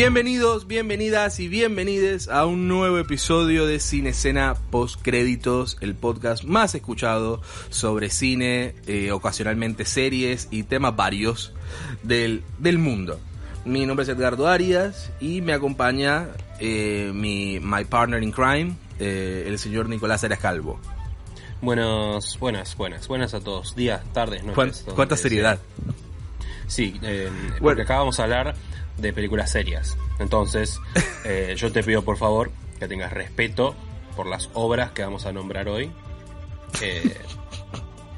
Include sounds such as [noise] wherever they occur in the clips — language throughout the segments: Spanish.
Bienvenidos, bienvenidas y bienvenides a un nuevo episodio de Cine Escena Post Créditos, el podcast más escuchado sobre cine, eh, ocasionalmente series y temas varios del, del mundo. Mi nombre es Edgardo Arias y me acompaña eh, mi my partner in crime, eh, el señor Nicolás Arias Calvo. Buenas, buenas, buenas, buenas a todos. Días, tardes, noches. ¿Cuán- ¿Cuánta seriedad? sea. Sí, eh, porque Bueno. acá vamos a hablar de películas serias. Entonces, [laughs] eh, yo te pido por favor que tengas respeto por las obras que vamos a nombrar hoy. Eh,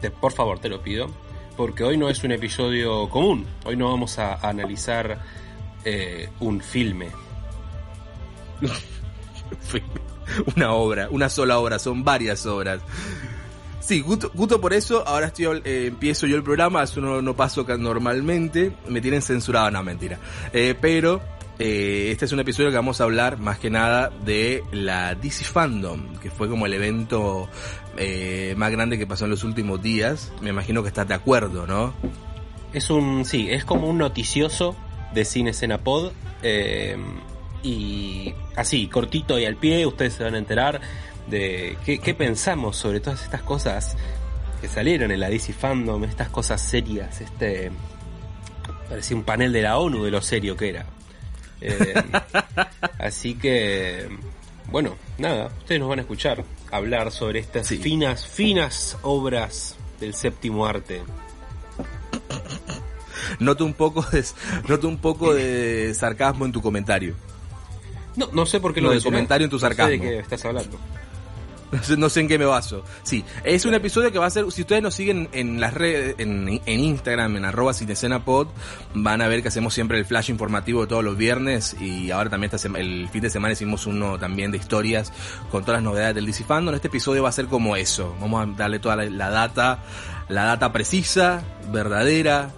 te- por favor, te lo pido. Porque hoy no es un episodio común. Hoy no vamos a, a analizar eh, un filme. [laughs] una obra, una sola obra, son varias obras. Sí, justo, justo por eso ahora estoy eh, empiezo yo el programa, eso no, no paso normalmente, me tienen censurado, no mentira. Eh, pero eh, este es un episodio que vamos a hablar más que nada de la DC Fandom, que fue como el evento más grande que pasó en los últimos días. Me imagino que estás de acuerdo, ¿no? Es un, sí, es como un noticioso de Cine Escena Pod. y así, cortito y al pie, ustedes se van a enterar de qué, qué pensamos sobre todas estas cosas que salieron en la DC Fandom, estas cosas serias, este... Parecía un panel de la ONU de lo serio que era. Eh, [laughs] así que, bueno, nada, ustedes nos van a escuchar hablar sobre estas Sí. finas, finas obras del séptimo arte. Noto un poco de, noto un poco de sarcasmo en tu comentario. No, no sé por qué Lo del mencionás. comentario en tu No sé sarcasmo. de qué estás hablando. No [laughs] sé, no sé en qué me baso. Sí, es un episodio que va a ser, si ustedes nos siguen en las redes, en, en Instagram, en arroba cinecenapod, van a ver que hacemos siempre el flash informativo de todos los viernes y ahora también esta sema- el fin de semana hicimos uno también de historias con todas las novedades del DC Fandom. Este episodio va a ser como eso. Vamos a darle toda la, la data, la data precisa, verdadera,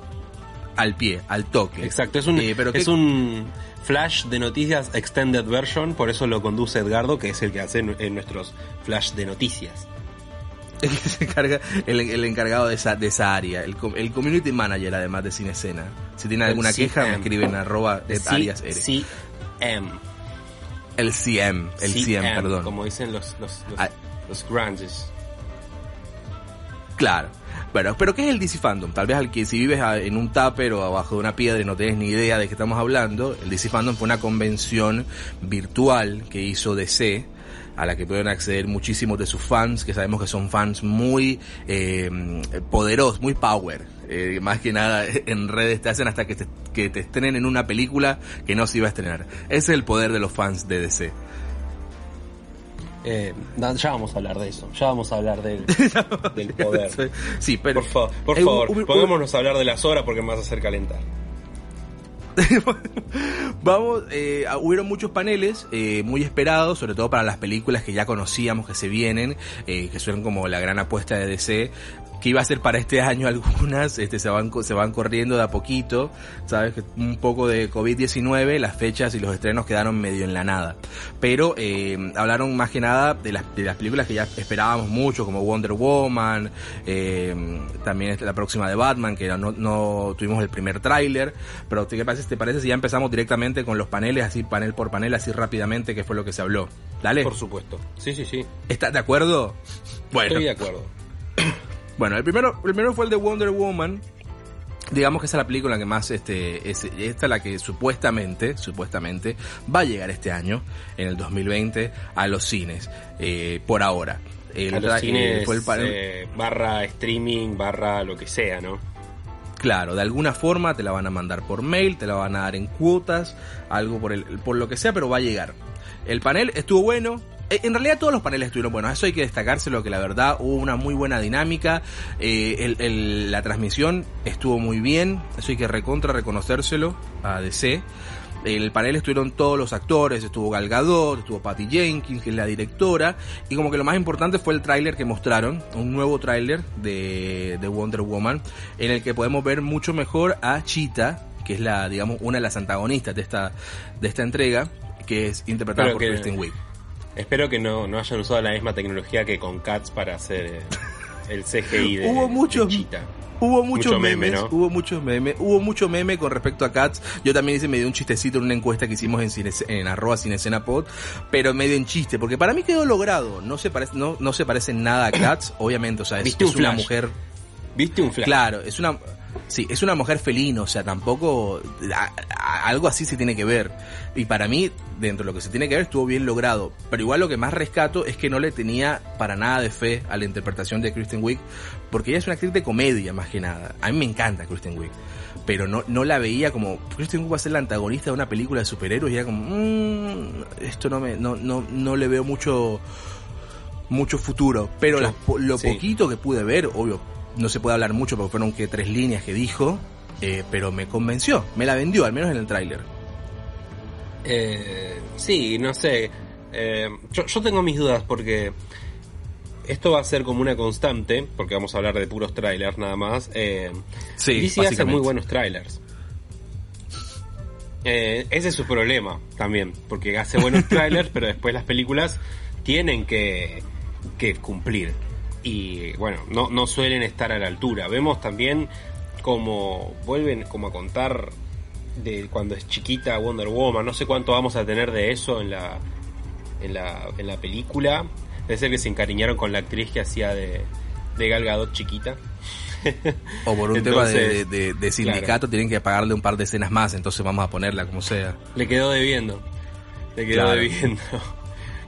al pie, al toque. Exacto, es un, Eh, pero es ¿qué- un flash de noticias extended version, por eso lo conduce Edgardo, que es el que hace en, nuestros flash de noticias. [laughs] se encarga, el, el encargado de esa, de esa área, el, el community manager además de Cine Escena. Si tienen El alguna queja, me CM. escriben arroba Arias CM. El CM, el CM, perdón. Como dicen los, los, los, Ah. los grandes. Claro. Bueno, pero ¿qué es el DC Fandom? Tal vez al que si vives en un tupper o abajo de una piedra y no tienes ni idea de qué estamos hablando, el DC Fandom fue una convención virtual que hizo DC a la que pueden acceder muchísimos de sus fans, que sabemos que son fans muy eh, poderosos, muy power. Eh, más que nada [laughs] en redes te hacen hasta que te estrenen en una película que no se iba a estrenar. Ese es el poder de los fans de DC. Eh, ya vamos a hablar de eso, ya vamos a hablar del, [laughs] del poder. Sí, pero... Por, fa- por Eh, favor, hubo- pongámonos a hablar de las horas porque me vas a hacer calentar. [laughs] Vamos, eh, hubieron muchos paneles eh, muy esperados, sobre todo para las películas que ya conocíamos que se vienen, eh, que son como la gran apuesta de DC, que iba a ser para este año [laughs] algunas, este se van se van corriendo de a poquito, sabes que un poco de COVID-19, las fechas y los estrenos quedaron medio en la nada. Pero eh, hablaron más que nada de las, de las películas que ya esperábamos mucho, como Wonder Woman, eh, también la próxima de Batman, que no, no tuvimos el primer tráiler, pero ¿qué parece, te parece si ya empezamos directamente con los paneles, así panel por panel, así rápidamente, que fue lo que se habló? Dale, Por supuesto. Sí, sí, sí. ¿estás de acuerdo? Bueno, Estoy de acuerdo. Bueno, el primero, el primero fue el de Wonder Woman. Digamos que esa es la película que más, este, es, esta es la que supuestamente, supuestamente, va a llegar este año, en el 2020, a los cines, eh, por ahora. El a los eh, cines fue el panel- eh, barra streaming, barra lo que sea, ¿no? Claro, de alguna forma te la van a mandar por mail, te la van a dar en cuotas, algo por el, por lo que sea, pero va a llegar. El panel estuvo bueno. Eh, En realidad todos los paneles estuvieron buenos, eso hay que destacárselo, que la verdad hubo una muy buena dinámica, eh, el- el- la transmisión estuvo muy bien, eso hay que recontra reconocérselo a DC. El panel estuvieron todos los actores, estuvo Gal Gadot, estuvo Patty Jenkins, que es la directora, y como que lo más importante fue el tráiler que mostraron, un nuevo tráiler de, de Wonder Woman, en el que podemos ver mucho mejor a Cheetah, que es la, digamos, una de las antagonistas de esta, de esta entrega, que es interpretada Pero por Kristen Wiig. Espero que no, no hayan usado la misma tecnología que con Cats para hacer eh, el CGI [laughs] de, Hubo muchos- de Cheetah. Hubo muchos memes, hubo muchos memes, hubo mucho meme con respecto a Cats. Yo también hice medio un chistecito en una encuesta que hicimos en, cine, en arroba pod, pero medio en chiste, porque para mí quedó logrado. No se parece, no, no se parece nada a Cats, obviamente, o sea, es, es una mujer. ¿Viste un flash? Claro, es una, Sí, es una mujer felina, o sea, tampoco algo así se tiene que ver. Y para mí, dentro de lo que se tiene que ver, estuvo bien logrado. Pero igual lo que más rescato es que no le tenía para nada de fe a la interpretación de Kristen Wiig, porque ella es una actriz de comedia más que nada. A mí me encanta Kristen Wiig, pero no, no la veía como Kristen Wiig va a ser la antagonista de una película de superhéroes y era como, mmm, esto no me, no, no, no le veo mucho mucho futuro, pero lo poquito que pude ver, obvio, no se puede hablar mucho porque fueron que tres líneas que dijo, eh, pero me convenció, me la vendió, al menos en el tráiler. Eh, sí, no sé. Eh, yo, tengo mis dudas porque esto va a ser como una constante, porque vamos a hablar de puros trailers nada más. Eh, sí, DC hace muy buenos trailers. ese es su problema también, porque hace buenos [laughs] trailers, pero después las películas tienen que, que cumplir y bueno, no, no suelen estar a la altura. Vemos también como vuelven como a contar de cuando es chiquita Wonder Woman, no sé cuánto vamos a tener de eso en la en la, en la película. Debe ser que se encariñaron con la actriz que hacía de, de Gal Gadot chiquita. [laughs] O por un tema de, sindicato tienen que pagarle un par de escenas más, entonces vamos a ponerla como sea. Le quedó debiendo. Le quedó debiendo.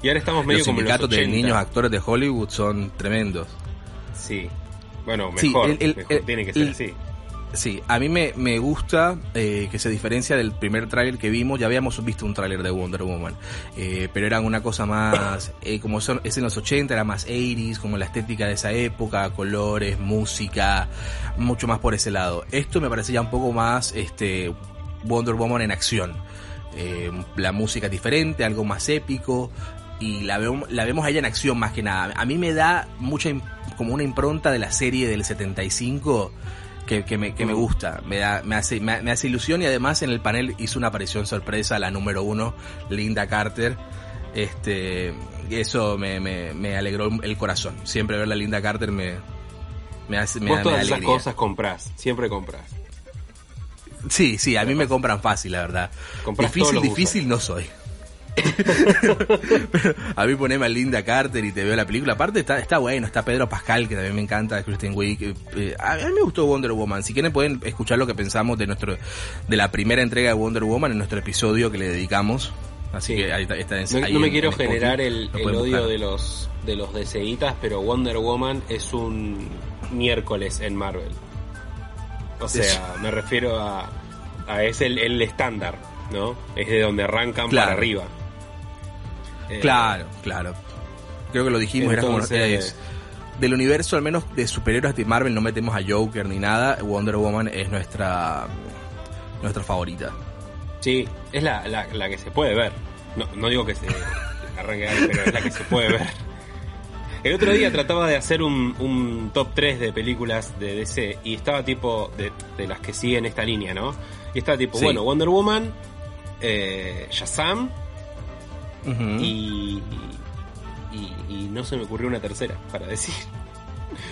Y ahora estamos medio los como sindicatos de niños actores de Hollywood son tremendos. Sí. Bueno, mejor, tiene que ser así. Sí, a mí me, me gusta eh, que se diferencia del primer tráiler que vimos. Ya habíamos visto un tráiler de Wonder Woman, eh, pero era una cosa más, [coughs] eh, como son, es en los 80, era más 80s, como la estética de esa época, colores, música, mucho más por ese lado. Esto me parece ya un poco más este Wonder Woman en acción. la música diferente, algo más épico, y la, vemos, la vemos a ella en acción más que nada. A mí me da mucha como una impronta de la serie del 75 que, que, me, que me mm. gusta, me, da, me, hace, me, hace ilusión y además en el panel hizo una aparición sorpresa, la número uno, Linda Carter. Este, eso me, me, me alegró el corazón. Siempre ver a Linda Carter me, me hace me, Vos todas esas cosas compras, siempre compras. Sí, sí, a mí me compran fácil, la verdad. difícil, difícil no soy. [laughs] a mí poneme a Linda Carter y te veo la película. Aparte está, está bueno, está Pedro Pascal, que también me encanta, Kristen Wiig. Eh, a mí me gustó Wonder Woman. Si quieren pueden escuchar lo que pensamos de nuestro de la primera entrega de Wonder Woman en nuestro episodio que le dedicamos. Así que ahí está, no, me quiero generar el, odio de los de los DCitas, pero Wonder Woman es un miércoles en Marvel. O sea, me refiero a, a es el, el estándar, ¿no? Es de donde arrancan para arriba. Eh, claro, claro. Creo que lo dijimos, era como del universo, al menos de superhéroes de Marvel, no metemos a Joker ni nada. Wonder Woman es nuestra nuestra favorita. Sí, es la, la, que se puede ver. No, no digo que se [laughs] arranque pero es la que se puede ver. El otro día trataba de hacer un, un top 3 de películas de DC y estaba tipo de, de las que siguen esta línea, ¿no? Y estaba tipo, bueno, Wonder Woman, eh, Shazam, y, y, no se me ocurrió una tercera para decir.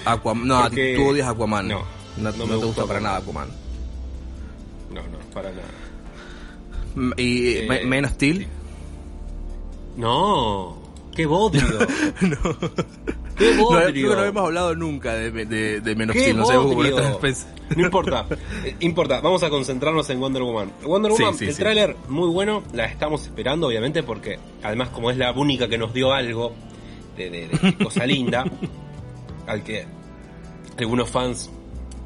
Aquaman, no, tú odias Aquaman. No, no, me gusta, para nada Aquaman. No, no, para nada. ¿Y eh, Man of Steel? No, qué bodrio. [laughs] no. ¡Qué bodrio! No, hemos hablado nunca de, de, de Men of Steel, no cómo No importa, eh, importa, vamos a concentrarnos en Wonder Woman. Wonder Woman, el tráiler muy bueno, la estamos esperando obviamente porque además como es la única que nos dio algo de, [laughs] cosa linda, al que algunos fans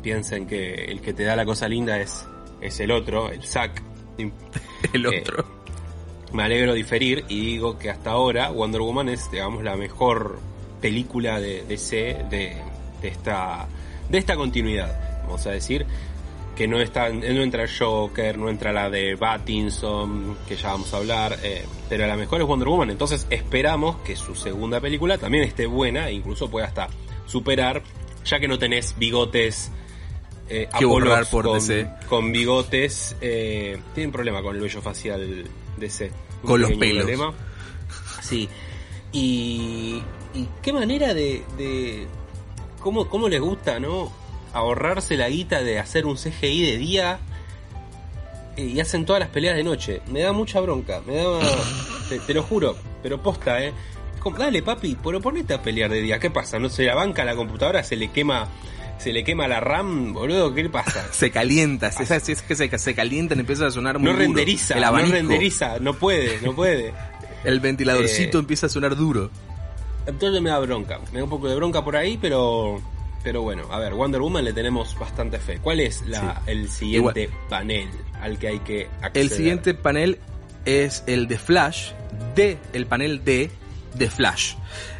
piensen que el que te da la cosa linda es, es el otro, el Zack. [laughs] el otro. Eh, me alegro diferir y digo que hasta ahora Wonder Woman es, digamos, la mejor película de DC de, de, esta, de esta continuidad vamos a decir, que no está, no entra Joker, no entra la de Battinson, que ya vamos a hablar, eh, pero la mejor es Wonder Woman, entonces esperamos que su segunda película también esté buena e incluso pueda hasta superar, ya que no tenés bigotes eh, por con, con, bigotes, eh, tienen problema con el vello facial DC. Con los pelos. Sí. Y, y qué manera de, de cómo, cómo les gusta, ¿no? ahorrarse la guita de hacer un CGI de día eh, y hacen todas las peleas de noche. Me da mucha bronca, me da... [laughs] te, te lo juro, pero posta, ¿eh? Como, dale papi, pero ponete a pelear de día. ¿Qué pasa? ¿No se la banca la computadora? ¿Se le quema se le quema la RAM, boludo? ¿Qué le pasa? [laughs] Se calienta, es, es que se, se calienta y empieza a sonar muy No duro. renderiza, no renderiza, no puede, no puede. [laughs] El ventiladorcito Eh, empieza a sonar duro. Entonces me da bronca, me da un poco de bronca por ahí, pero pero bueno, a ver, Wonder Woman le tenemos bastante fe. ¿Cuál es la, el siguiente panel al que hay que acceder? El siguiente panel es el de Flash, de el panel de de Flash.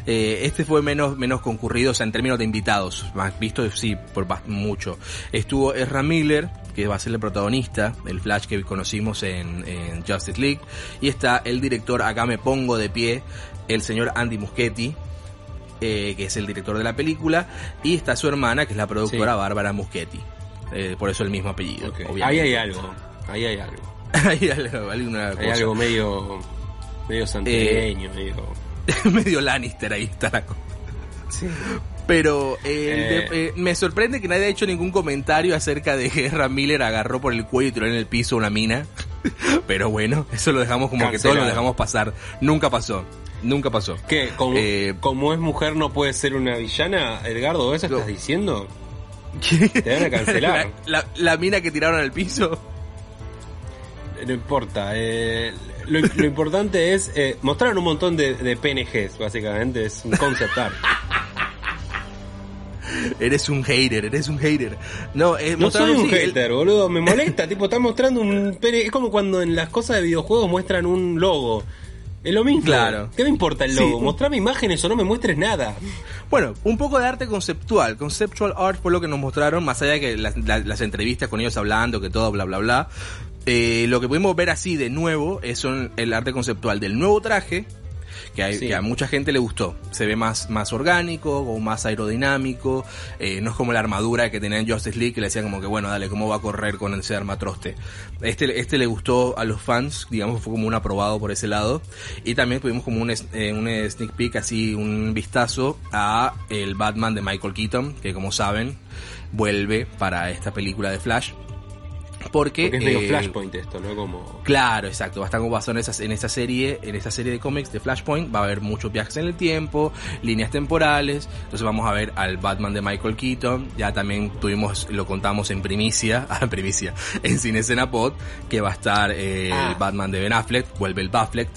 Eh, este fue menos menos concurrido, o sea, en términos de invitados, más visto sí por mucho. Estuvo Ezra Miller, que va a ser el protagonista, el Flash que conocimos en, en Justice League, y está el director, acá me pongo de pie, el señor Andy Muschietti, eh, que es el director de la película, y está su hermana, que es la productora Sí. Bárbara Muschietti. Eh, por eso el mismo apellido. Obviamente. Ahí hay algo, ahí hay algo. [laughs] Hay algo, Hay cosa. algo medio medio medio... [laughs] medio Lannister ahí está la cosa. Sí. Pero eh, Eh. de- eh, me sorprende que nadie ha hecho ningún comentario acerca de que Ezra Miller agarró por el cuello y tiró en el piso una mina. [laughs] Pero bueno, eso lo dejamos como que todos lo dejamos pasar. Nunca pasó. Nunca pasó. ¿Qué? ¿Como, Eh, como es mujer no puede ser una villana, Edgardo? ¿Eso estás diciendo? Te van a cancelar. [laughs] La, la- la mina que tiraron al piso. No importa. eh, lo, lo importante es... Eh, mostraron un montón de, de PNGs, básicamente. Es un concept art. [laughs] Eres un hater, eres un hater. No, eh, No soy un sí, el- hater, boludo. Me molesta. [laughs] tipo, están mostrando un. Es como cuando en las cosas de videojuegos muestran un logo. Es lo mismo. Claro. ¿Qué me importa el Sí, logo? un- Mostrame imágenes o no me muestres nada. Bueno, un poco de arte conceptual. Conceptual art fue lo que nos mostraron, más allá de que las, la- las entrevistas con ellos hablando, que todo, bla, bla, bla. Eh, lo que pudimos ver así de nuevo es son el arte conceptual del nuevo traje, que, hay- Sí. que a mucha gente le gustó. Se ve más, más orgánico, o más aerodinámico. eh, no es como la armadura que tenía en Justice League, que le decía como que, bueno, dale, ¿cómo va a correr con ese armatroste? Este, este le gustó a los fans, digamos, fue como un aprobado por ese lado. Y también tuvimos como un, eh, un sneak peek, así, un vistazo a el Batman de Michael Keaton, que como saben, vuelve para esta película de Flash. Porque, Porque es medio eh, Flashpoint esto, ¿no? Como... Claro, exacto. Va a estar como basado en, esas, en esta serie, en esta serie de cómics de Flashpoint. Va a haber muchos viajes en el tiempo, líneas temporales. Entonces vamos a ver al Batman de Michael Keaton. Ya también tuvimos, lo contamos en primicia, [laughs] ah, en primicia, en Cine Escena Pod, que va a estar eh, Ah. el Batman de Ben Affleck, vuelve el Batfleck,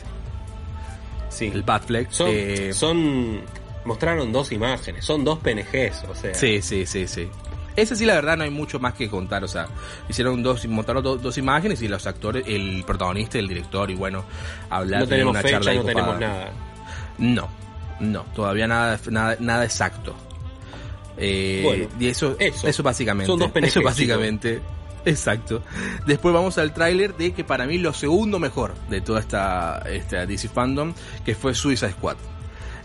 Sí. el Batfleck. Son, eh, son. Mostraron dos imágenes, son dos PNGs, o sea. Sí, sí, sí, sí. Ese sí, la verdad, no hay mucho más que contar. O sea, hicieron dos, montaron do- dos imágenes y los actores, el protagonista, y el director, y bueno, hablar No tenemos una fecha, charla no tenemos copada. nada. No, no, todavía nada, nada, nada exacto. Eh, Bueno, y eso, eso. eso, básicamente. Son dos [laughs] Eso básicamente. Exacto. Después vamos al tráiler de que para mí lo segundo mejor de toda esta, esta DC Fandom, que fue Suicide Squad.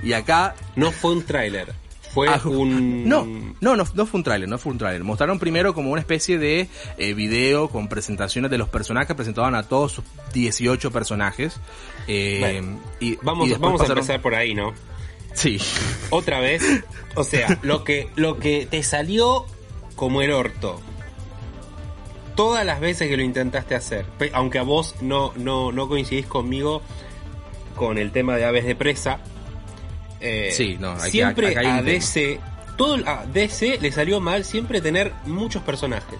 Y acá No fue un tráiler, fue Ah, un. No, no, no, no fue un tráiler, no fue un tráiler. Mostraron primero como una especie de eh, video con presentaciones de los personajes, presentaban a todos sus 18 personajes. Eh, Bueno, y, Vamos, y vamos a empezar por ahí, ¿no? Sí. Otra vez. [laughs] O sea, lo que, lo que te salió como el orto. Todas las veces que lo intentaste hacer, aunque a vos no, no, no coincidís conmigo con el tema de aves de presa. Eh, Sí, no, hay que- siempre acá hay a. DC, todo a DC le salió mal siempre tener muchos personajes.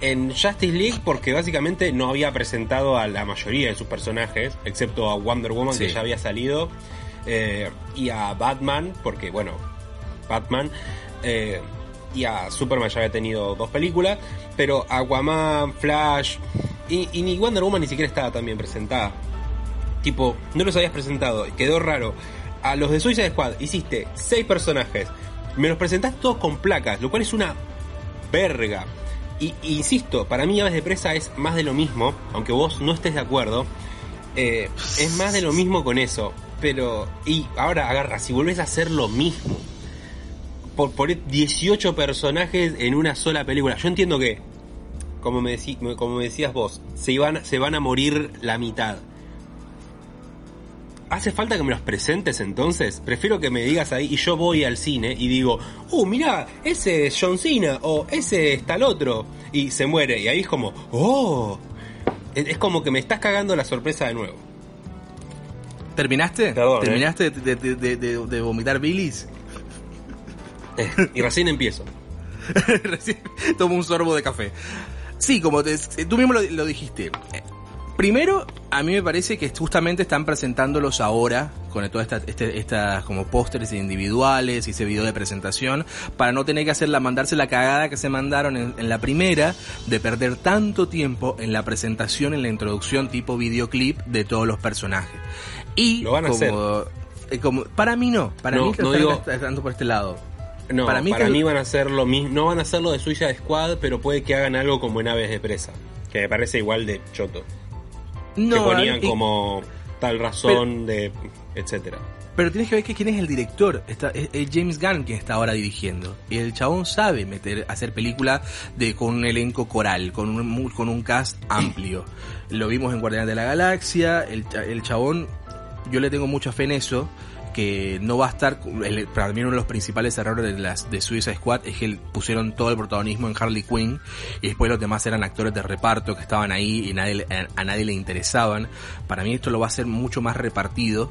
En Justice League, porque básicamente no había presentado a la mayoría de sus personajes, excepto a Wonder Woman que ya había salido, eh, y a Batman, porque bueno, Batman, eh, y a Superman ya había tenido dos películas, pero Aquaman, Flash, y, y ni Wonder Woman ni siquiera estaba tan bien presentada. Tipo, no los habías presentado, quedó raro. A los de Suicide Squad hiciste seis personajes, me los presentaste todos con placas, lo cual es una verga. Y, insisto, para mí Aves de Presa es más de lo mismo, aunque vos no estés de acuerdo. eh, es más de lo mismo con eso. Pero, y ahora agarra, si volvés a hacer lo mismo, por poner 18 personajes en una sola película, yo entiendo que, como me, como me decías vos, se, iban, se van a morir la mitad. ¿Hace falta que me los presentes entonces? Prefiero que me digas ahí y yo voy al cine y digo, uh, mirá, ese es John Cena o ese es tal otro. Y se muere. Y ahí es como, oh. Es como que me estás cagando la sorpresa de nuevo. ¿Terminaste? Perdón, ¿eh? ¿Terminaste de, de- de- de- de vomitar bilis? Eh, y recién empiezo. [laughs] Recién tomo un sorbo de café. Sí, como te- tú mismo lo, lo dijiste. Primero, a mí me parece que justamente están presentándolos ahora, con todas estas este, estas como pósteres individuales y ese video de presentación, para no tener que hacerla, mandarse la cagada que se mandaron en, en la primera, de perder tanto tiempo en la presentación, en la introducción tipo videoclip de todos los personajes. Y Lo van a como, eh, como- para mí no, para No, mí no digo- estando por este lado. No, Para para mí mí, que- van a hacer lo mismo. No van a hacer lo de Suicide Squad, pero puede que hagan algo como en Aves de Presa. Que me parece igual de choto. Que ponían y- como tal razón de. etcétera. Pero tienes que ver que quién es el director. Está, es, es James Gunn quien está ahora dirigiendo. Y el chabón sabe meter, hacer películas de, con un elenco coral, con un, con un cast amplio. Lo vimos en Guardianes de la Galaxia. El, el chabón, yo le tengo mucha fe en eso. Que no va a estar. el- para mí, uno de los principales errores de las de Suicide Squad es que pusieron todo el protagonismo en Harley Quinn. Y después los demás eran actores de reparto que estaban ahí y nadie, a, a nadie le interesaban. Para mí, esto lo va a hacer mucho más repartido.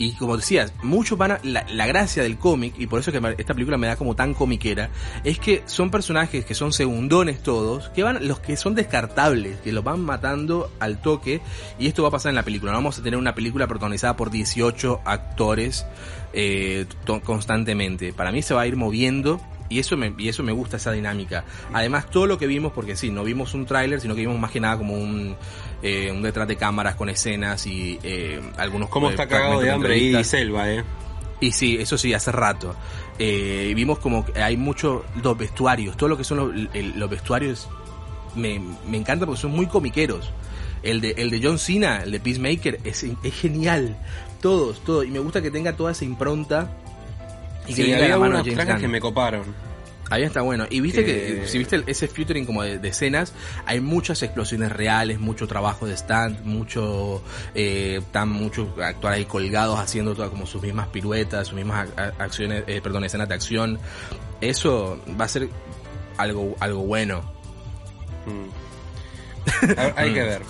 Y como decías, muchos van a, la, la gracia del cómic, y por eso que esta película me da como tan comiquera, es que son personajes que son segundones todos, que van, los que son descartables, que los van matando al toque, y esto va a pasar en la película. No vamos a tener una película protagonizada por 18 actores eh, constantemente. Para mí se va a ir moviendo. Y eso, me, y eso me gusta, esa dinámica. Además, todo lo que vimos, porque sí, no vimos un tráiler, sino que vimos más que nada como un, eh, un detrás de cámaras con escenas y eh, algunos ¿Cómo eh, está cagado de hambre entrevistas. Elba, eh? Y sí, eso sí, hace rato. Eh, y vimos como que hay muchos, los vestuarios, todo lo que son los, el- los vestuarios me, me encanta porque son muy comiqueros. El de, el de John Cena, el de Peacemaker, es, es genial. Todos, todos. Y me gusta que tenga toda esa impronta. Y Sí, de había unos James trajes Gunn. que me coparon. Ahí está bueno. Y viste Que- que, si viste ese featuring como de, de escenas, hay muchas explosiones reales, mucho trabajo de stand, mucho, eh, están muchos actores ahí colgados haciendo todas como sus mismas piruetas, sus mismas ac- ac- acciones, eh, perdón, escenas de acción. Eso va a ser algo, algo bueno. Mm. Hay que ver.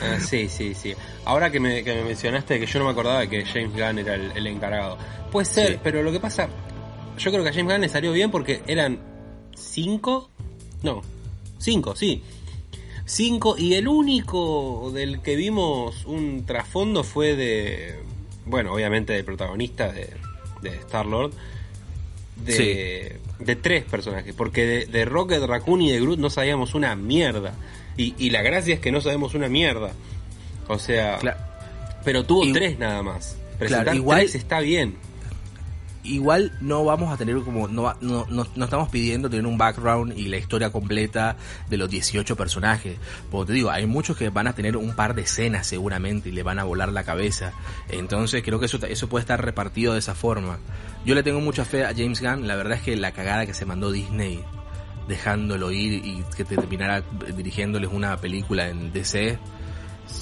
Ah, [laughs] sí, sí, sí. Ahora que me, que me mencionaste que yo no me acordaba de que James Gunn era el, el encargado. Puede ser, Sí. pero lo que pasa, yo creo que a James Gunn le salió bien porque eran cinco, no, cinco, sí. Cinco, y el único del que vimos un trasfondo fue de, bueno, obviamente del protagonista de, de Star-Lord, de, de tres personajes, porque de, de Rocket Raccoon y de Groot no sabíamos una mierda. Y, y la gracia es que no sabemos una mierda. O sea, pero tuvo Y- tres nada más. Presentar igual- tres está bien. Igual no vamos a tener como no, no, no, no estamos pidiendo tener un background y la historia completa de los 18 personajes. Porque te digo hay muchos que van a tener un par de escenas seguramente y le van a volar la cabeza. Entonces creo que eso eso puede estar repartido de esa forma. Yo le tengo mucha fe a James Gunn. La verdad es que la cagada que se mandó Disney dejándolo ir y que terminara dirigiéndoles una película en DC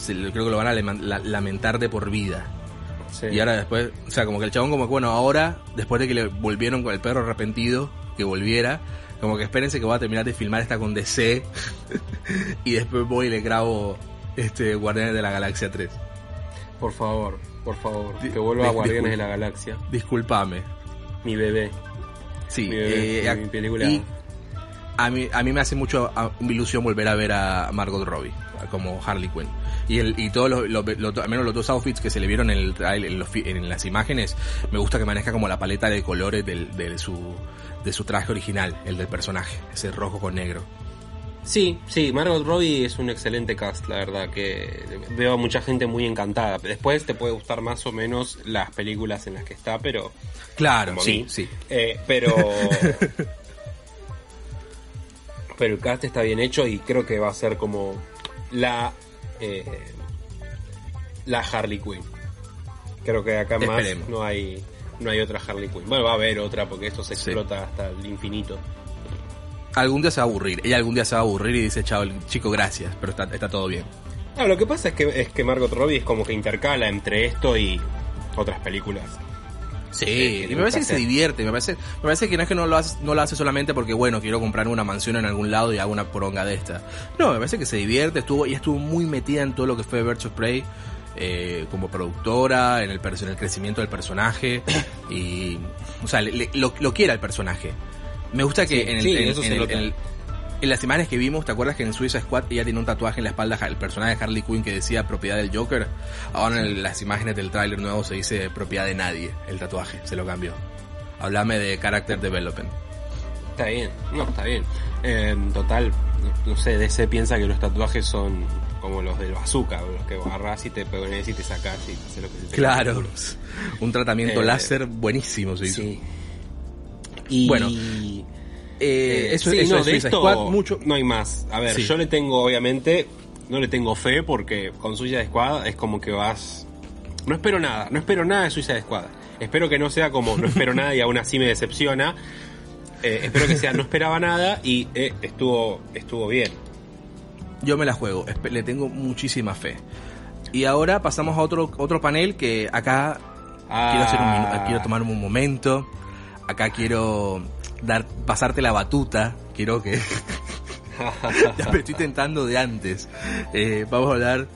creo que lo van a lamentar de por vida Sí. y ahora después, o sea, como que el chabón como que, bueno, ahora, después de que le volvieron con el perro arrepentido, que volviera, como que espérense que voy a terminar de filmar esta con DC [laughs] y después voy y le grabo este Guardianes de la Galaxia 3. Por favor, por favor, que vuelva a Guardianes de la Galaxia. Discúlpame. Mi bebé. Sí, Mi bebé, eh, mi película. y a mí, a mí me hace mucho a- ilusión volver a ver a Margot Robbie como Harley Quinn. Y, el, y todos los, los- los- al menos los dos outfits que se le vieron en, el, las imágenes, me gusta que maneja como la paleta de colores del, de, su, de su traje original, el del personaje, ese rojo con negro. Sí, sí, Margot Robbie es un excelente cast, la verdad, que veo a mucha gente muy encantada. Después te puede gustar más o menos las películas en las que está, pero... Claro, sí, mí. sí. Eh, pero... [laughs] pero el cast está bien hecho y creo que va a ser como la... eh, la Harley Quinn. Creo que acá más Esperemos. no hay no hay otra Harley Quinn. Bueno, va a haber otra porque esto se Sí. explota hasta el infinito. Algún día se va a aburrir, ella algún día se va a aburrir y dice, chao, chico, gracias, pero está, está todo bien. Ah, lo que pasa es que, es que Margot Robbie es como que intercala entre esto y, otras películas. Sí, que y me parece que se divierte, me parece, me parece que no es que no lo hace, no lo hace solamente porque bueno, quiero comprar una mansión en algún lado y hago una poronga de esta. No, me parece que se divierte, estuvo y estuvo muy metida en todo lo que fue Birds of Prey. eh, como productora, en el, en el crecimiento del personaje [coughs] y, o sea, le- le- lo, lo quiera el personaje. Me gusta que Sí, en, el- sí, en- eso se en el- nota. en el- en las imágenes que vimos, ¿te acuerdas que en Suicide Squad ella tiene un tatuaje en la espalda, el personaje de Harley Quinn que decía propiedad del Joker? Ahora en las imágenes del tráiler nuevo se dice propiedad de nadie, el tatuaje, se lo cambió. Háblame de character development. Está bien, no, está bien. Eh, total, no, sé, DC piensa que los tatuajes son como los del bazooka, los que agarrás y te pones y te sacás y haces lo que se te Claro, un tratamiento Eh, láser buenísimo se hizo. Sí. Y Bueno, eh, eso, sí, eso no, es de Suicide esto Squad, mucho. no hay más. A ver, Sí. yo le tengo, obviamente, no le tengo fe porque con Suicide Squad es como que vas... No espero nada, no espero nada de Suicide Squad. Espero que no sea como no espero nada y aún así me decepciona. Eh, espero que sea no esperaba nada y eh, estuvo estuvo bien. Yo me la juego, le tengo muchísima fe. Y ahora pasamos a otro otro panel que acá quiero hacer un Ah. quiero tomarme un momento. Acá quiero dar pasarte la batuta. Quiero que [laughs] ya me estoy tentando de antes. Eh, vamos a hablar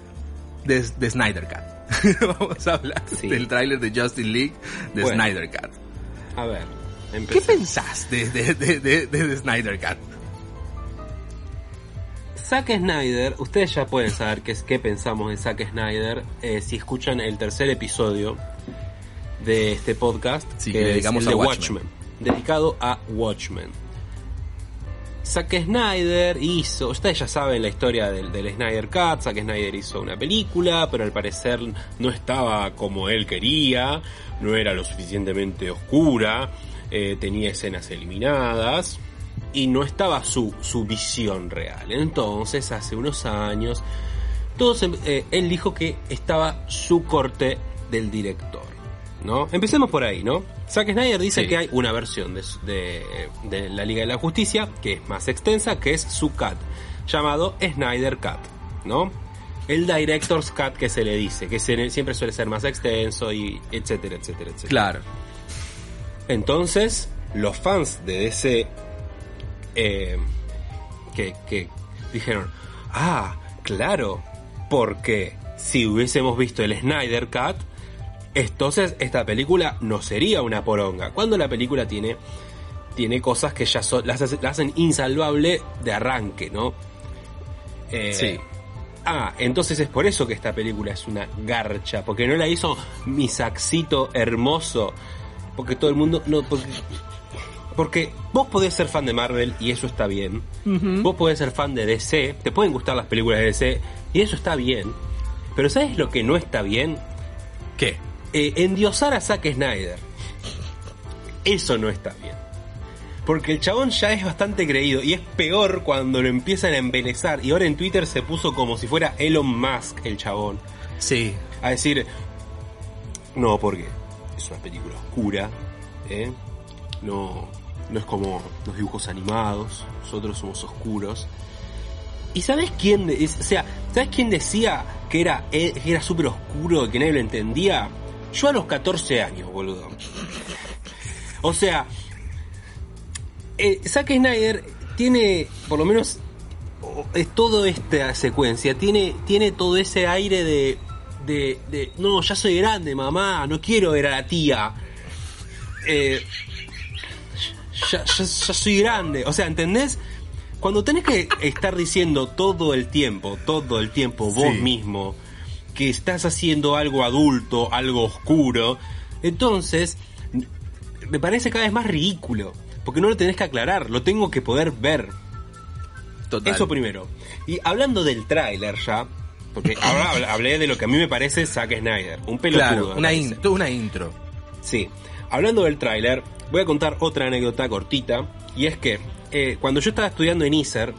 de, de Snyder Cut. [laughs] vamos a hablar Sí. del tráiler de Justice League de Bueno. Snyder Cut. A ver, ¿Qué empecemos. pensás de, de, de, de- Snyder Cut? Zack Snyder, ustedes ya pueden saber qué, es, qué pensamos de Zack Snyder eh, si escuchan el tercer episodio de este podcast, Sí, que que es dedicamos el de a Watchmen. dedicado a Watchmen. Zack Snyder hizo, ustedes ya saben la historia del, del Snyder Cut, Zack Snyder hizo una película, pero al parecer no estaba como él quería, no era lo suficientemente oscura, eh, tenía escenas eliminadas y no estaba su, su visión real. Entonces, hace unos años, todos, eh, él dijo que estaba su corte del director. ¿No? Empecemos por ahí, ¿no? Zack Snyder dice Sí. que hay una versión de, su- de- de la Liga de la Justicia que es más extensa, que es su cut, llamado Snyder Cut, ¿no? El Director's Cut que se le dice, que se- siempre suele ser más extenso y etcétera, etcétera, etcétera. Claro. Entonces, los fans de DC eh, que, que dijeron, ah, claro, porque si hubiésemos visto el Snyder Cut, entonces esta película no sería una poronga. Cuando la película tiene, tiene cosas que ya son, las, hace- las hacen insalvable de arranque, ¿no? Eh, Sí. Ah, entonces es por eso que esta película es una garcha, porque no la hizo mi saxito hermoso, porque todo el mundo no porque, porque vos podés ser fan de Marvel y eso está bien. Vos podés ser fan de DC, te pueden gustar las películas de DC y eso está bien. Pero ¿sabes lo que no está bien? ¿Qué? Eh, endiosar a Zack Snyder. Eso no está bien. Porque el chabón ya es bastante creído y es peor cuando lo empiezan a embelezar. Y ahora en Twitter se puso como si fuera Elon Musk el chabón. Sí. A decir, no, porque es una película oscura, ¿eh? No, no es como los dibujos animados, nosotros somos oscuros. ¿Y sabes quién, o sea, sabes quién decía que era, eh, que era súper oscuro, que nadie lo entendía? Yo a los 14 años, boludo. O sea, eh, Zack Snyder tiene, por lo menos, es toda esta secuencia, tiene, tiene todo ese aire de, de, de, no, ya soy grande, mamá, no quiero ver a la tía. Eh, ya, ya- ya soy grande. O sea, ¿entendés? Cuando tenés que estar diciendo todo el tiempo, todo el tiempo vos Sí. mismo, que estás haciendo algo adulto, algo oscuro, entonces me parece cada vez más ridículo. Porque no lo tenés que aclarar, lo tengo que poder ver. Total. Eso primero. Y hablando del tráiler ya, porque [coughs] ahora habl- hablé de lo que a mí me parece Zack Snyder, un pelotudo. Claro, una, una intro. Sí. Hablando del tráiler, voy a contar otra anécdota cortita. Y es que eh, cuando yo estaba estudiando en ISER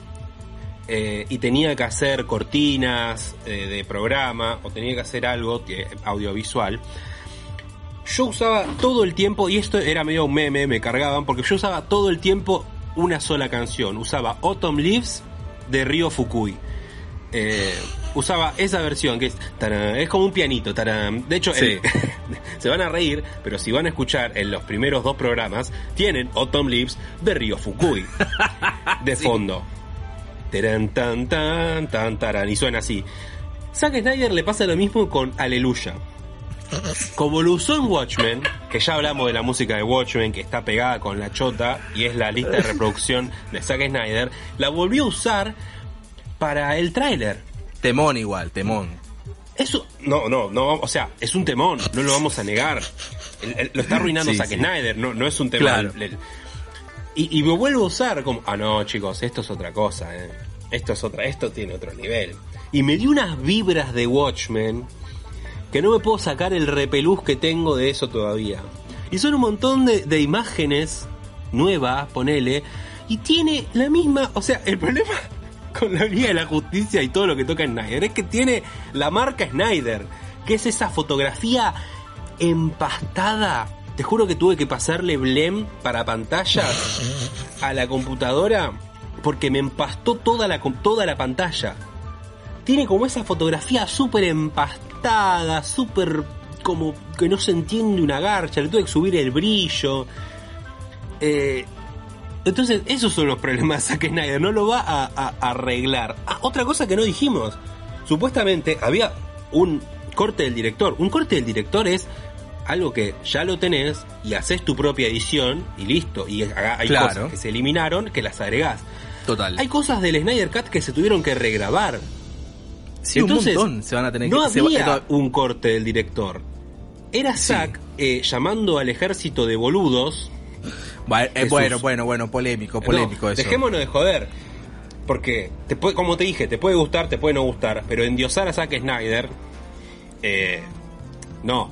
eh, y tenía que hacer cortinas eh, de programa o tenía que hacer algo que- audiovisual, yo usaba todo el tiempo, y esto era medio un meme, me cargaban, porque yo usaba todo el tiempo una sola canción. Usaba Autumn Leaves de Ryo Fukui. Eh, usaba esa versión que es, tarán, es como un pianito. tarán. De hecho, Sí. el- [laughs] se van a reír, pero si van a escuchar en los primeros dos programas, tienen Autumn Leaves de Río Fukui [laughs] de fondo. Terán, tan, tan, tan, y suena así. Zack Snyder le pasa lo mismo con Aleluya. Como lo usó en Watchmen, que ya hablamos de la música de Watchmen, que está pegada con la chota y es la lista de reproducción de Zack Snyder, la volvió a usar para el tráiler. Temón igual, temón. Eso, no, no, no, o sea, es un temón, no lo vamos a negar. El- el- lo está arruinando Sí, Zack sí. Snyder, no, no es un temón. Claro. El- el- y, lo vuelvo a usar como, ah no, chicos, esto es otra cosa, eh. Esto es otra, esto tiene otro nivel. Y me dio unas vibras de Watchmen que no me puedo sacar el repelús que tengo de eso todavía. Y son un montón de, de imágenes nuevas, ponele, y tiene la misma, o sea, el problema [laughs] con la Liga de la Justicia y todo lo que toca Snyder es que tiene la marca Snyder, que es esa fotografía empastada. Te juro que tuve que pasarle blem para pantallas a la computadora porque me empastó toda la, toda la pantalla tiene como esa fotografía súper empastada, súper como que no se entiende una garcha, le tuve que subir el brillo. Eh, entonces, esos son los problemas de Zack Snyder, no lo va a, a- a arreglar. Ah, otra cosa que no dijimos, supuestamente había un corte del director. Un corte del director es algo que ya lo tenés y haces tu propia edición y listo. Y hay Claro. cosas que se eliminaron que las agregás. Total. Hay cosas del Snyder Cut que se tuvieron que regrabar. sí, entonces, un montón se van a tener No que... va- había un corte del director. Era Sí. Zack eh, llamando al ejército de boludos. Va- eh, bueno, bueno, bueno, polémico, polémico No, eso. Dejémonos de joder. Porque, te puede, como te dije, te puede gustar, te puede no gustar, pero endiosar a Zack Snyder, eh, no.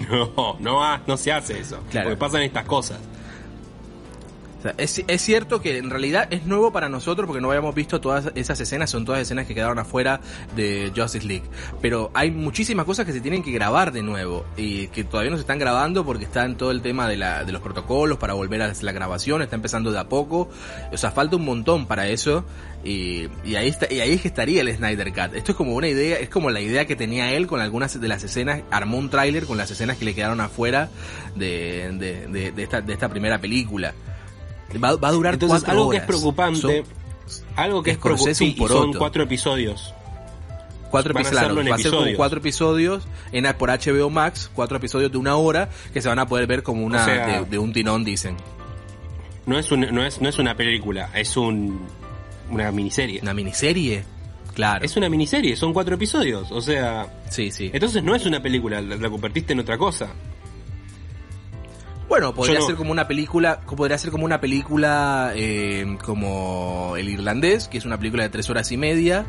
[laughs] no, no, no se hace eso. Claro. Porque pasan estas cosas. Es, es cierto que en realidad es nuevo para nosotros porque no habíamos visto todas esas escenas, son todas escenas que quedaron afuera de Justice League. Pero hay muchísimas cosas que se tienen que grabar de nuevo y que todavía no se están grabando porque está en todo el tema de, la, de los protocolos para volver a la grabación, está empezando de a poco. O sea, falta un montón para eso y, y ahí está, y ahí es que estaría el Snyder Cut. Esto es como una idea, es como la idea que tenía él con algunas de las escenas, armó un tráiler con las escenas que le quedaron afuera de, de- de esta, de esta primera película. Va, va a durar Entonces, cuatro algo horas. que es preocupante, Son algo que es preocupante, son poroto. cuatro episodios. cuatro van episodios. Va a ser como cuatro episodios en, por HBO Max, cuatro episodios de una hora que se van a poder ver como una O sea- de, de un tirón, dicen. No es, un- no es, no es una película, es un, una miniserie. Una miniserie. Claro. Es una miniserie, son cuatro episodios. O sea, Sí, sí. entonces no es una película, la, la convertiste en otra cosa. Bueno, podría no- ser como una película, podría ser como una película eh, como El Irlandés, que es una película de tres horas y media,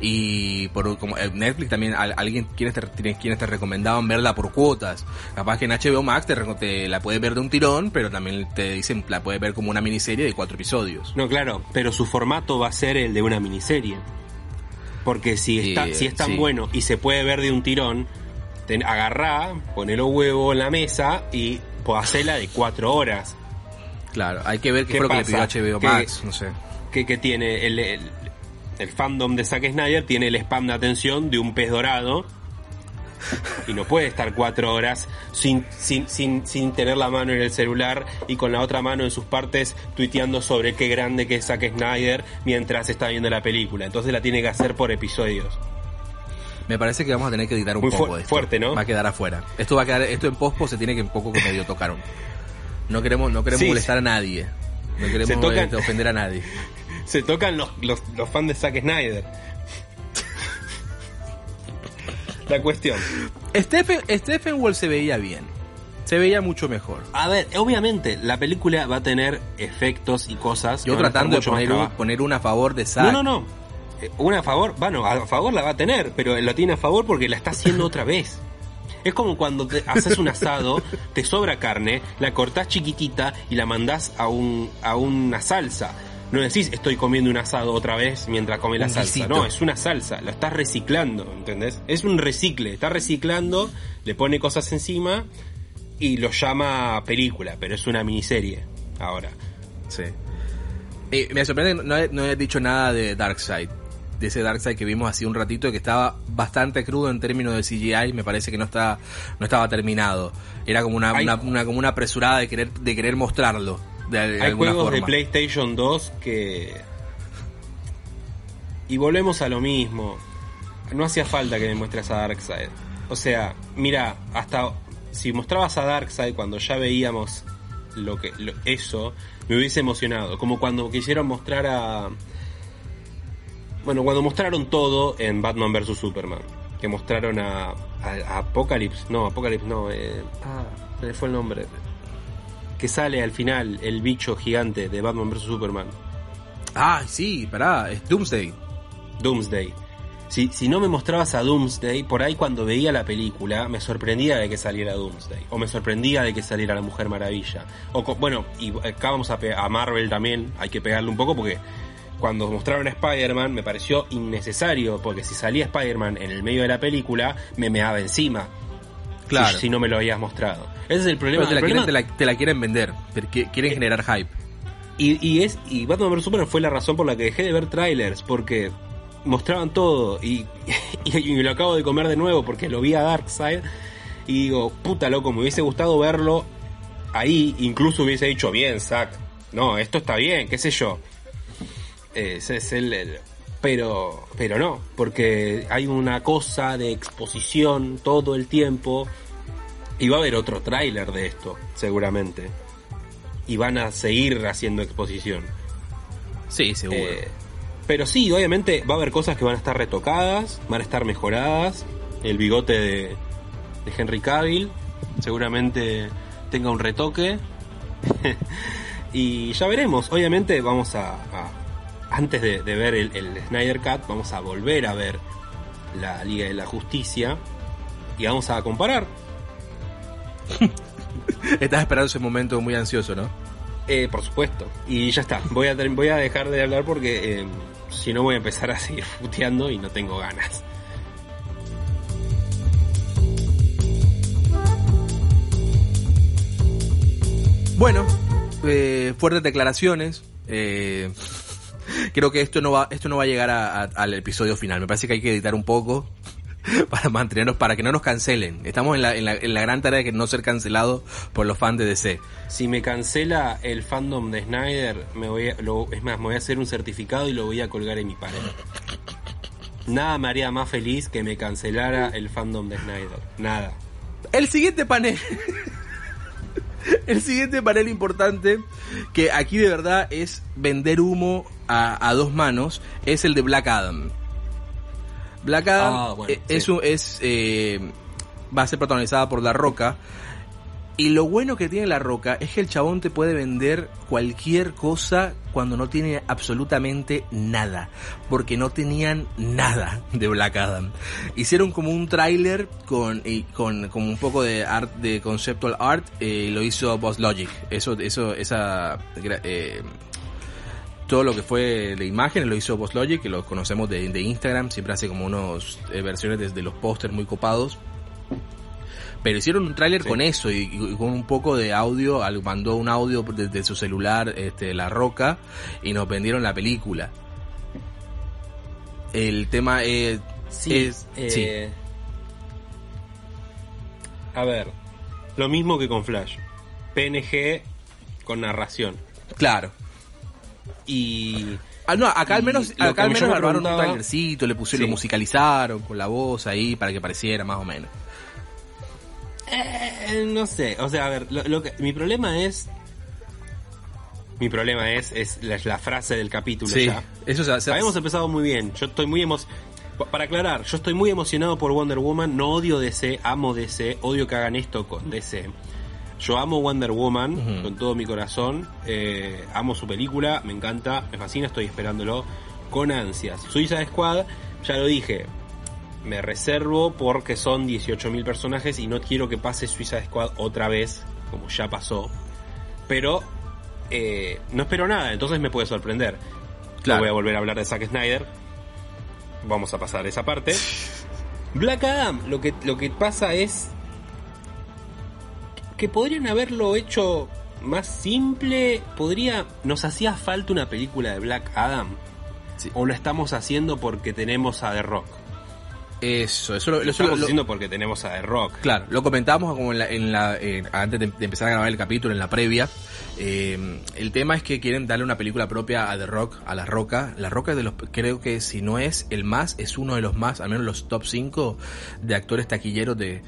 y por como Netflix también al- alguien quienes te, quienes te recomendaban verla por cuotas. Capaz que en HBO Max te, te la puedes ver de un tirón, pero también te dicen la puedes ver como una miniserie de cuatro episodios. No, claro, pero su formato va a ser el de una miniserie. Porque si, Sí, está, si es tan sí. bueno y se puede ver de un tirón, ten, agarrá, poné los huevos en la mesa y pues, hacela de cuatro horas. Claro, hay que ver qué, ¿Qué fue lo que le pasa? pidió HBO Que- Max, no sé. Que, que tiene el, el, el fandom de Zack Snyder, tiene el spam de atención de un pez dorado. Y no puede estar cuatro horas sin, sin, sin, sin tener la mano en el celular y con la otra mano en sus partes tuiteando sobre qué grande que es Zack Snyder mientras está viendo la película. Entonces la tiene que hacer por episodios. Me parece que vamos a tener que editar un Muy poco fu- de esto. fuerte, ¿no? Va a quedar afuera. Esto va a quedar, esto en pospo se tiene que un poco que medio tocar. No queremos, no queremos Sí, molestar a nadie. No queremos tocan- eh, ofender a nadie. [laughs] Se tocan los, los, los fans de Zack Snyder. La cuestión. Stephen, Stephen Wall se veía bien. Se veía mucho mejor. A ver, obviamente, la película va a tener efectos y cosas. Yo tratando de poner, un- poner una a favor de Zack. No, no, no. Eh, Una a favor, bueno, a favor la va a tener, pero la tiene a favor porque la está haciendo otra vez. Es como cuando te haces un asado, te sobra carne, la cortás chiquitita y la mandás a, un, a una salsa. No decís estoy comiendo un asado otra vez mientras come la Un salsa. guisito. No, es una salsa, la estás reciclando, ¿entendés? Es un recicle, está reciclando, le pone cosas encima y lo llama película, pero es una miniserie ahora. Sí. Eh, me sorprende que no no he dicho nada de Darkseid. De ese Darkseid que vimos hace un ratito que estaba bastante crudo en términos de CGI, me parece que no está no estaba terminado. Era como una, Hay- una, una- como una apresurada de querer de querer mostrarlo de, de Hay alguna juegos de. PlayStation 2 que... Y volvemos a lo mismo. No hacía falta que me muestres a Darkseid. O sea, mira, hasta si mostrabas a Darkseid cuando ya veíamos lo que lo- eso, me hubiese emocionado. Como cuando quisieron mostrar a... Bueno, cuando mostraron todo en Batman vs. Superman. Que mostraron a, a- a Apocalypse. No, Apocalypse no. Eh, ah, me fue el nombre. Que sale al final el bicho gigante de Batman vs. Superman. Ah, sí, pará, es Doomsday. Doomsday. Si, si no me mostrabas a Doomsday, por ahí cuando veía la película me sorprendía de que saliera Doomsday. O me sorprendía de que saliera la Mujer Maravilla. O bueno, y acá vamos a, a Marvel también, hay que pegarle un poco porque cuando mostraron a Spider-Man me pareció innecesario, porque si salía Spider-Man en el medio de la película, me meaba encima. Claro. Si, si no me lo habías mostrado. Ese es el problema. Te la, El quieren, problema- te, la, te la quieren vender, porque quieren generar hype. Y, y es y Batman vs Superman fue la razón por la que dejé de ver trailers porque mostraban todo y, [laughs] y, y me lo acabo de comer de nuevo porque lo vi a Darkseid y digo, puta loco, me hubiese gustado verlo ahí, incluso hubiese dicho, bien, Zack, no, esto está bien, qué sé yo. Ese es el, el- pero pero no, porque hay una cosa de exposición todo el tiempo y va a haber otro tráiler de esto, seguramente. Y van a seguir haciendo exposición. Sí, seguro. Eh, pero sí, obviamente va a haber cosas que van a estar retocadas, van a estar mejoradas. El bigote de, de Henry Cavill seguramente tenga un retoque. [laughs] y ya veremos. Obviamente vamos a... a- antes de, de ver el, el Snyder Cut, vamos a volver a ver la Liga de la Justicia. Y vamos a comparar. [laughs] Estás esperando ese momento muy ansioso, ¿no? Eh, por supuesto. Y ya está. Voy a, ter- voy a dejar de hablar porque eh, si no voy a empezar a seguir puteando y no tengo ganas. Bueno, eh, fuertes declaraciones. eh, [laughs] creo que esto no va, esto no va a llegar a- a- al episodio final. Me parece que hay que editar un poco [laughs] para mantenernos, para que no nos cancelen. Estamos en la, en la, en la gran tarea de que no ser cancelados por los fans de DC. Si me cancela el fandom de Snyder, me voy a- lo- es más, me voy a hacer un certificado y lo voy a colgar en mi pared. Nada me haría más feliz que me cancelara el fandom de Snyder. Nada. El siguiente panel. [laughs] El siguiente panel importante, que aquí de verdad es vender humo a, a dos manos, es el de Black Adam. Black Adam Ah, bueno, eh, sí. es, un- es, eh, va a ser protagonizada por La Roca. Y lo bueno que tiene La Roca es que el chabón te puede vender cualquier cosa cuando no tiene absolutamente nada. Porque no tenían nada de Black Adam. Hicieron como un tráiler con, y con, como un poco de art, de conceptual art, eh, lo hizo Boss Logic. Eso, eso, esa, eh, todo lo que fue de imágenes lo hizo Boss Logic, que lo conocemos de, de Instagram, siempre hace como unos eh, versiones desde los pósters muy copados. Pero hicieron un tráiler Sí. con eso y, y con un poco de audio, mandó un audio desde su celular, este, La Roca, y nos vendieron la película. El tema eh, es... sí. eh, A ver, lo mismo que con Flash. PNG con narración. claro. Y Ah, no, acá al menos, acá al menos me armaron un trailercito, le pusieron, Sí. lo musicalizaron con la voz ahí para que pareciera más o menos. Eh, no sé, o sea, a ver, lo, lo que, mi problema es... Mi problema es, es la, la frase del capítulo Sí, ya. eso se, Habíamos empezado muy bien, yo estoy muy emo- Para aclarar, yo estoy muy emocionado por Wonder Woman, no odio DC, amo DC, odio que hagan esto con DC. Yo amo Wonder Woman con todo mi corazón, eh, amo su película, me encanta, me fascina, estoy esperándolo con ansias. Suiza Squad, ya lo dije, me reservo porque son 18.000 personajes y no quiero que pase Suiza Squad otra vez, como ya pasó. Pero eh, no espero nada, entonces me puede sorprender. Claro. No voy a volver a hablar de Zack Snyder. Vamos a pasar esa parte. [laughs] Black Adam, lo que, lo que pasa es que podrían haberlo hecho más simple. Podría. Nos hacía falta una película de Black Adam. Sí. o lo estamos haciendo porque tenemos a The Rock. Eso, eso lo, estamos lo- haciendo porque tenemos a The Rock. Claro, lo comentábamos como en la, en la en- antes de, de empezar a grabar el capítulo, en la previa. Eh, el tema es que quieren darle una película propia a The Rock, a La Roca. La Roca es de los, creo que si no es el más, es uno de los más, al menos los top 5 de actores taquilleros de,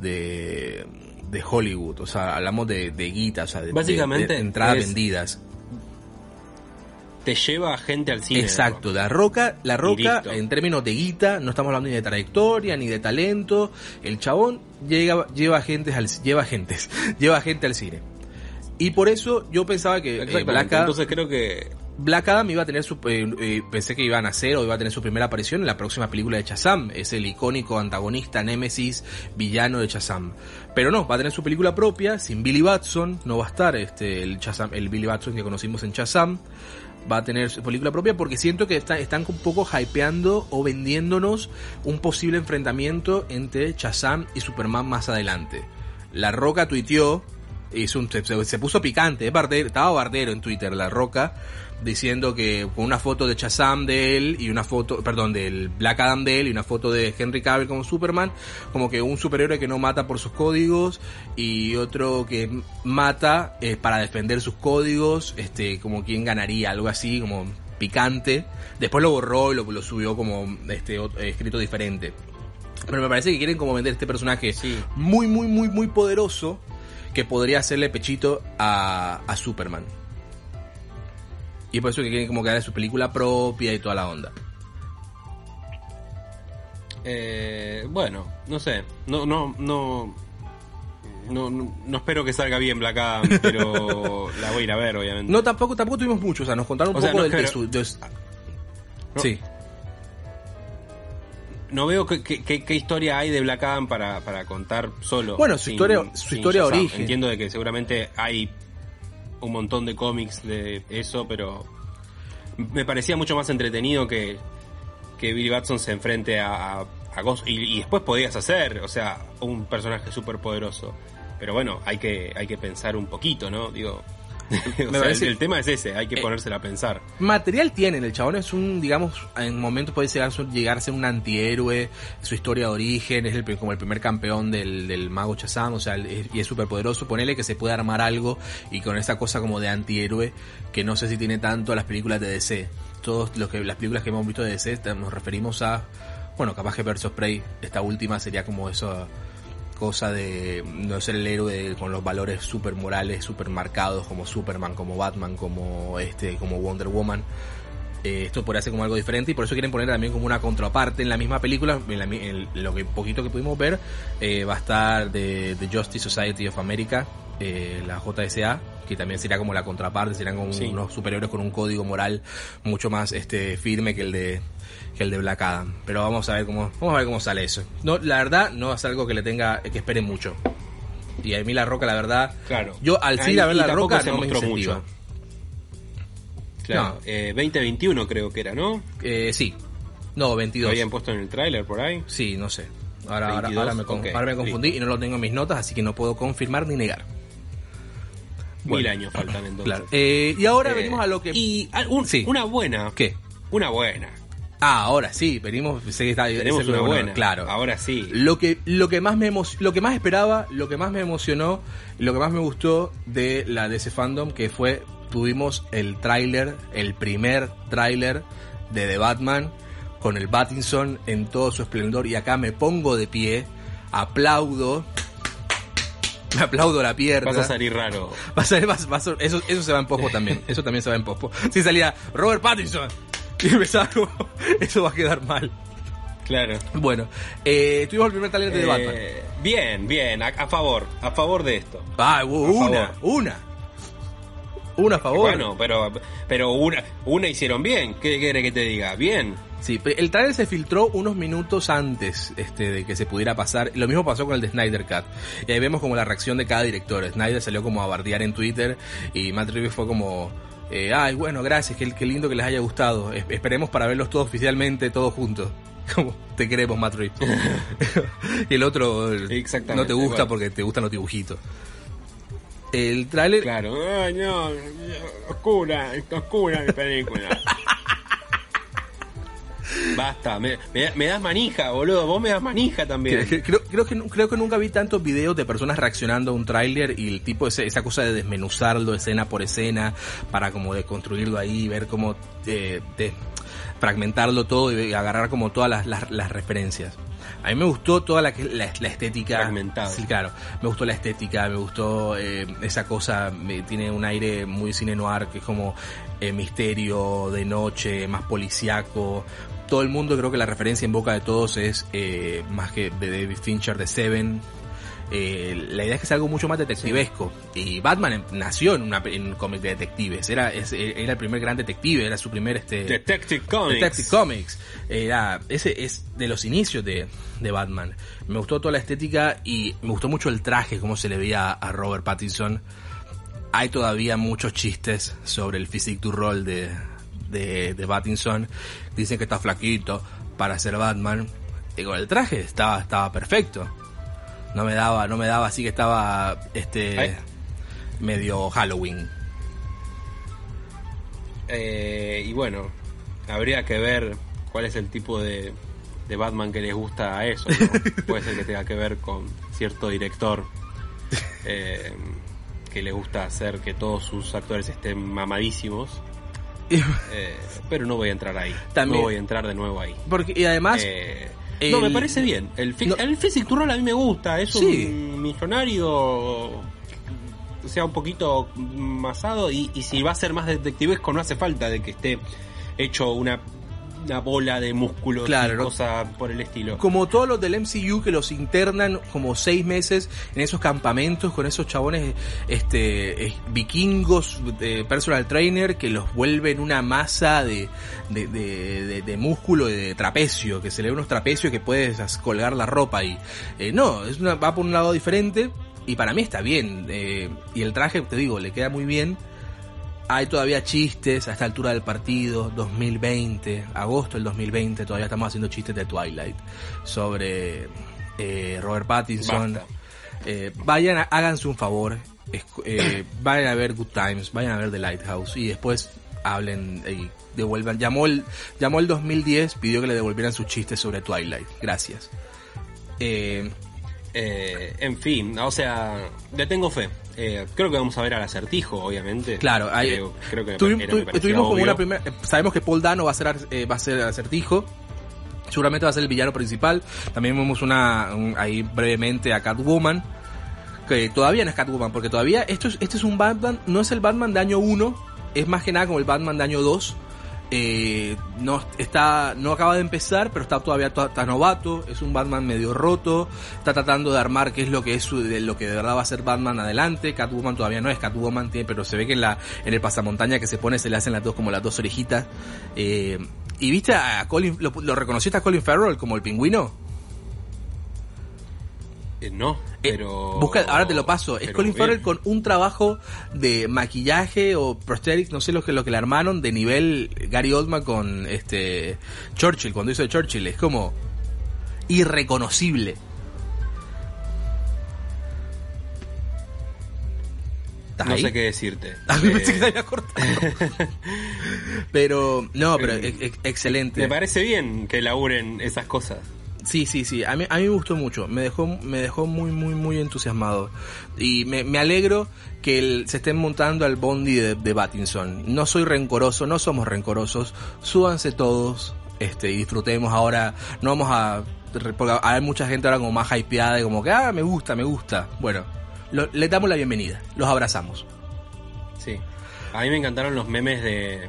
de, de Hollywood. O sea, hablamos de, de guita, o sea, de, Básicamente de entradas es- vendidas. Te lleva a gente al cine. Exacto, la roca, la roca en términos de guita, no estamos hablando ni de trayectoria ni de talento, el chabón llega, lleva gente al, lleva gentes, [laughs] lleva gente al cine. Y por eso yo pensaba que eh. Black, Entonces creo que Black Adam iba a tener su, eh, eh, pensé que iban a hacer o iba a tener su primera aparición en la próxima película de Shazam, es el icónico antagonista, némesis, villano de Shazam. Pero no, va a tener su película propia, sin Billy Batson, no va a estar este el Shazam, el Billy Batson que conocimos en Shazam va a tener su película propia porque siento que está- están un poco hypeando o vendiéndonos un posible enfrentamiento entre Shazam y Superman más adelante. La Roca tuiteó, hizo un- se, puso picante, estaba bardero en Twitter La Roca, diciendo que con una foto de Shazam de él y una foto, perdón, del Black Adam de él y una foto de Henry Cavill como Superman, como que un superhéroe que no mata por sus códigos y otro que mata eh, para defender sus códigos, este, como quien ganaría, algo así, como picante. Después lo borró y lo, lo subió como este eh, escrito diferente. Pero me parece que quieren como vender este personaje Sí. muy, muy, muy, muy poderoso que podría hacerle pechito a, a Superman. Y por eso que quieren como que darle su película propia y toda la onda. Eh, bueno, no sé. No, no, no, no, no, espero que salga bien Black Adam, [laughs] pero la voy a ir a ver, obviamente. No, tampoco, tampoco tuvimos mucho, o sea, nos contaron un O sea, poco no, del- de, su... de su- No. Sí. No veo qué, historia hay de Black Adam para, para contar solo. Bueno, su historia- su historia origen. Entiendo de que seguramente hay un montón de cómics de eso, pero me parecía mucho más entretenido que, que Billy Batson se enfrente a, a, Ghost. Y, y después podías hacer, o sea, un personaje súper poderoso. Pero bueno, hay que, hay que pensar un poquito, ¿no? Digo, [laughs] o sea, parece- el, el tema es ese, hay que Eh, ponérsela a pensar. Material tienen, el chabón es un, digamos, en momentos puede llegar, a- llegar a ser un antihéroe, su historia de origen, es el, como el primer campeón del, del mago Shazam, o sea, es- y es súper poderoso, ponele que se puede armar algo y con esa cosa como de antihéroe que no sé si tiene tanto a las películas de DC. Todos los que, las películas que hemos visto de DC nos referimos a, bueno, capaz que of Prey, esta última sería como eso cosa de no ser el héroe con los valores super morales, super marcados como Superman, como Batman, como este, como Wonder Woman. Eh, esto podría ser como algo diferente y por eso quieren poner también como una contraparte en la misma película, en, la en lo que poquito que pudimos ver, eh, va a estar de The Justice Society of America, eh, la JSA, que también sería como la contraparte, serían como Sí. unos superiores con un código moral mucho más este firme que el de que el de Black Adam. Pero vamos a ver cómo vamos a ver cómo sale eso. No, la verdad no es algo que le tenga que espere mucho. Y a mí la Roca la verdad, Claro. yo al fin a ver la Roca se no mostró mucho. Claro, No. eh, 2021 creo que era, ¿no? Eh, sí. No, Lo 22. habían puesto en el tráiler por ahí. Sí, no sé. Ahora, ahora, 22, ahora me, ahora confundí y no lo tengo en mis notas, así que no puedo confirmar ni negar. Mil Bueno. años faltan [laughs] entonces. Claro. Eh, y ahora Eh, venimos a lo que... Y un- Sí. una buena. ¿Qué? Una buena. Ah, ahora sí, venimos... sé que está- Tenemos ese es una buena. Claro. Ahora sí. Lo que, lo que más me emo- lo que más esperaba, lo que más me emocionó, lo que más me gustó de la DC Fandom, que fue, tuvimos el tráiler, el primer tráiler de The Batman, con el Battinson en todo su esplendor, y acá me pongo de pie, aplaudo, me aplaudo la pierna. Vas a salir raro. [laughs] Va a salir- va- va a eso, eso se va en pospo también. Eso también se va en pospo. Si salía Robert Pattinson y empezaba como, eso va a quedar mal. Claro. Bueno, eh, tuvimos el primer tráiler de The Batman. Eh, bien, bien. A, a favor. A favor de esto. Ah, una, una. Una a favor. Bueno, pero, pero una, una hicieron bien. ¿Qué quiere que te diga? Bien. Sí, el trailer se filtró unos minutos antes este, de que se pudiera pasar. Lo mismo pasó con el de Snyder Cut. Y ahí vemos como la reacción de cada director. Snyder salió como a bardear en Twitter y Matt Reeves fue como... eh, Ay, bueno, gracias, qué, qué lindo que les haya gustado. Es- esperemos para verlos todos oficialmente, todos juntos. [laughs] Como, te queremos, Matt Reeves. [laughs] y el otro no te gusta bueno. porque te gustan los dibujitos. El tráiler... Claro. Ay, no. Oscura. Oscura mi película. [laughs] basta. Me, das manija, boludo. Vos me das manija también. Creo, creo, que, creo que nunca vi tantos videos de personas reaccionando a un tráiler y el tipo, ese, esa cosa de desmenuzarlo escena por escena para como deconstruirlo ahí, ver cómo eh, de, fragmentarlo todo y agarrar como todas las, las referencias. A mí me gustó toda la, la, la estética. Sí, claro. Me gustó la estética, me gustó eh, esa cosa, me, tiene un aire muy cine noir que es como eh, misterio de noche, más policiaco. Todo el mundo creo que la referencia en boca de todos es eh, más que de David Fincher de Seven, eh, la idea es que sea algo mucho más detectivesco. Y Batman nació en, una, en un cómic de detectives. Era, era el primer gran detective, era su primer este, Detective Comics. Detective Comics. Era, ese es de los inicios de, de, Batman. Me gustó toda la estética y me gustó mucho el traje, cómo se le veía a Robert Pattinson. Hay todavía muchos chistes sobre el physique du rol de, de, de Pattinson. Dicen que está flaquito para ser Batman. Con el traje estaba, estaba perfecto no me daba, no me daba así que estaba este medio Halloween. Eh, y bueno, habría que ver cuál es el tipo de, de Batman que les gusta a eso. [laughs] Puede ser que tenga que ver con cierto director eh, que le gusta hacer que todos sus actores estén mamadísimos. Eh, pero no voy a entrar ahí. También, no voy a entrar de nuevo ahí. Porque, y además, no, me parece bien. El, el Physic Turrol a mí me gusta. Es un millonario. O sea, un poquito masado. Y, y si va a ser más detectivesco, no hace falta de que esté hecho una una bola de músculos claro, y cosa por el estilo. Como todos los del MCU que los internan como seis meses en esos campamentos con esos chabones este vikingos de personal trainer que los vuelven una masa de, de, de, de, músculo de trapecio, que se le ve unos trapecios que puedes colgar la ropa y eh, no, es una, va por un lado diferente y para mí está bien eh, y el traje te digo le queda muy bien hay todavía chistes a esta altura del partido, 2020, agosto del 2020, todavía estamos haciendo chistes de Twilight sobre eh, Robert Pattinson. Eh, vayan, háganse un favor, eh, vayan a ver Good Times, vayan a ver The Lighthouse y después hablen y devuelvan. Llamó el, llamó el 2010, pidió que le devolvieran sus chistes sobre Twilight. Gracias. Eh, eh, en fin, o sea, le tengo fe. Eh, creo que vamos a ver al acertijo, obviamente. Claro, creo, que tuvimos como una primera. Eh, sabemos que Paul Dano va a ser va a ser acertijo. Seguramente va a ser el villano principal. También vemos una ahí brevemente a Catwoman. Que todavía no es Catwoman, porque todavía esto es, este es un Batman, no es el Batman de año 1, es más que nada como el Batman de año 2 eh, no está no acaba de empezar pero está todavía está novato es un Batman medio roto está tratando de armar qué es lo que es de lo que de verdad va a ser Batman adelante Catwoman todavía no es Catwoman tiene, pero se ve que en la en el pasamontaña que se pone se le hacen las dos como las dos orejitas eh, y viste a Colin lo, lo reconociste a Colin Farrell como el pingüino eh, no, eh, pero. busca, ahora te lo paso. Es Colin Farrell con un trabajo de maquillaje o prosthetics, no sé lo que, lo que le armaron, de nivel Gary Oldman con este Churchill, cuando hizo de Churchill. Es como irreconocible. No sé qué decirte. A [laughs] mí pensé que se había cortado. [laughs] pero, no, pero excelente. Me parece bien que laburen esas cosas. Sí, sí, sí. A mí, a mí me gustó mucho. Me dejó, me dejó muy, muy, muy entusiasmado. Y me, me alegro que se estén montando al bondi de, de Battinson. No soy rencoroso, no somos rencorosos. Súbanse todos, este, y disfrutemos ahora. No vamos a, porque hay mucha gente ahora como más hypeada y como que, ah, me gusta, me gusta. Bueno, le damos la bienvenida. Los abrazamos. Sí. A mí me encantaron los memes de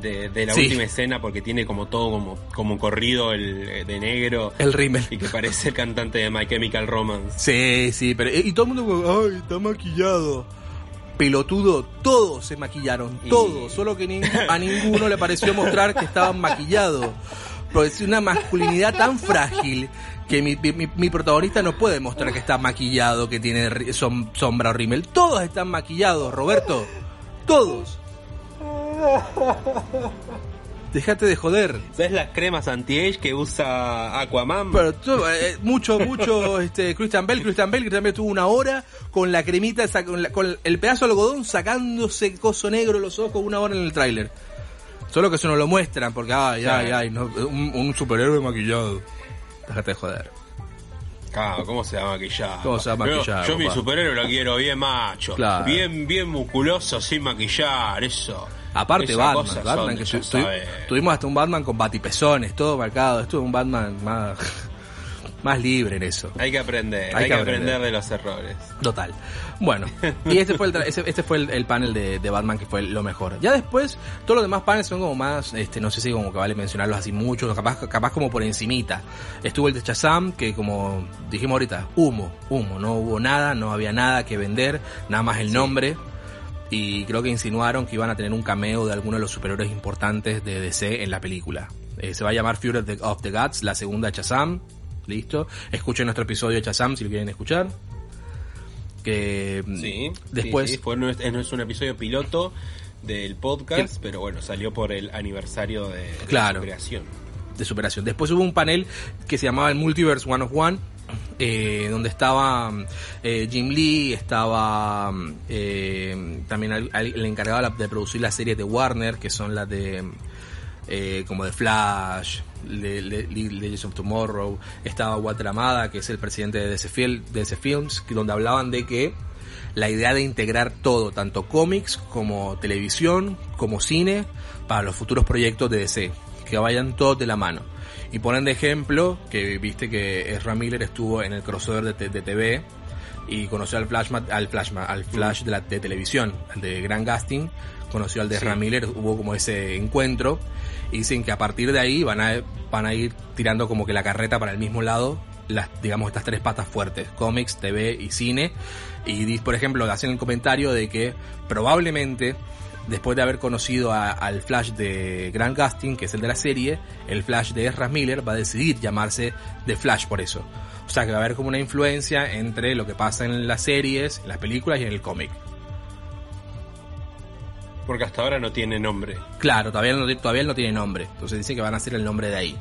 de, la última escena porque tiene como todo como, como corrido el, eh, de negro. El rímel. Y que parece el cantante de My Chemical Romance. Sí, sí, pero y todo el mundo ay, está maquillado. Pelotudo, todos se maquillaron, todos, solo que a ninguno le pareció mostrar que estaban maquillados. Pero es una masculinidad tan frágil que mi, mi, protagonista no puede mostrar que está maquillado, que tiene sombra o rímel. Todos están maquillados, Roberto. Todos. [laughs] Déjate de joder. ¿Sabes las cremas anti-age que usa Aquaman? Pero eh, mucho, mucho, [laughs] este, Christian Bell, Christian Bell, Christian Bell tuvo una hora con la cremita, con, el pedazo de algodón sacándose coso negro los ojos una hora en el tráiler. Solo que eso no lo muestran porque, ay, ay, ay, no, un, un superhéroe maquillado. Déjate de joder. Claro, ¿cómo se va a maquillar? ¿Cómo se Yo- mi superhéroe lo quiero bien macho. Claro. Bien, bien musculoso, sin maquillar, eso. Aparte Batman, Batman que tu- tu- tuvimos hasta un Batman con batipezones, todo marcado. Esto es un Batman más, más libre en eso. Hay que aprender, Hay hay, que aprender. aprender. de los errores. Total. Bueno, y este fue el, tra- ese- este fue el, el panel de, de Batman que fue lo mejor. Ya después, todos los demás paneles son como más, este, no sé si como que vale mencionarlos así mucho, capaz, capaz como por encimita. Estuvo el de Shazam, que como dijimos ahorita, humo, humo, no hubo nada, no había nada que vender, nada más el nombre. Y creo que insinuaron que iban a tener un cameo de alguno de los superhéroes importantes de DC en la película. Eh, se va a llamar Fury of the, Gods, la segunda Shazam. Listo. Escuchen nuestro episodio de Shazam si lo quieren escuchar. Que mm, Sí, después sí, sí, fue, no, es, un episodio piloto del podcast, pero bueno, salió por el aniversario de, de Claro. su creación. de superación. Después hubo un panel que se llamaba el Multiverse One of One, eh, donde estaba mm, eh, Jim Lee, estaba mm, eh, también al- al- el encargado de producir las series de Warner, que son las de como de Flash, Le- Le- Le- Legends of Tomorrow, estaba Walter Amada, que es el presidente de DC, Fil- DC Films, donde hablaban de que la idea de integrar todo, tanto cómics como televisión, como cine, para los futuros proyectos de DC, que vayan todos de la mano. Y ponen de ejemplo que viste que Ezra Miller estuvo en el crossover de, de TV y conoció al Flash, al Flash, al Flash de, la, de televisión, al de Gran Gasting, conoció al de Sí. Ezra Miller, hubo como ese encuentro dicen que a partir de ahí van a, van a ir tirando como que la carreta para el mismo lado, las, digamos, estas tres patas fuertes, cómics, TV y cine. Y por ejemplo, hacen el comentario de que probablemente después de haber conocido al Flash de Grant Gustin, que es el de la serie, el Flash de Ezra Miller va a decidir llamarse The Flash por eso. O sea que va a haber como una influencia entre lo que pasa en las series, en las películas y en el cómic. Porque hasta ahora no tiene nombre. Claro, todavía no, todavía no tiene nombre. Entonces dicen que van a hacer el nombre de ahí.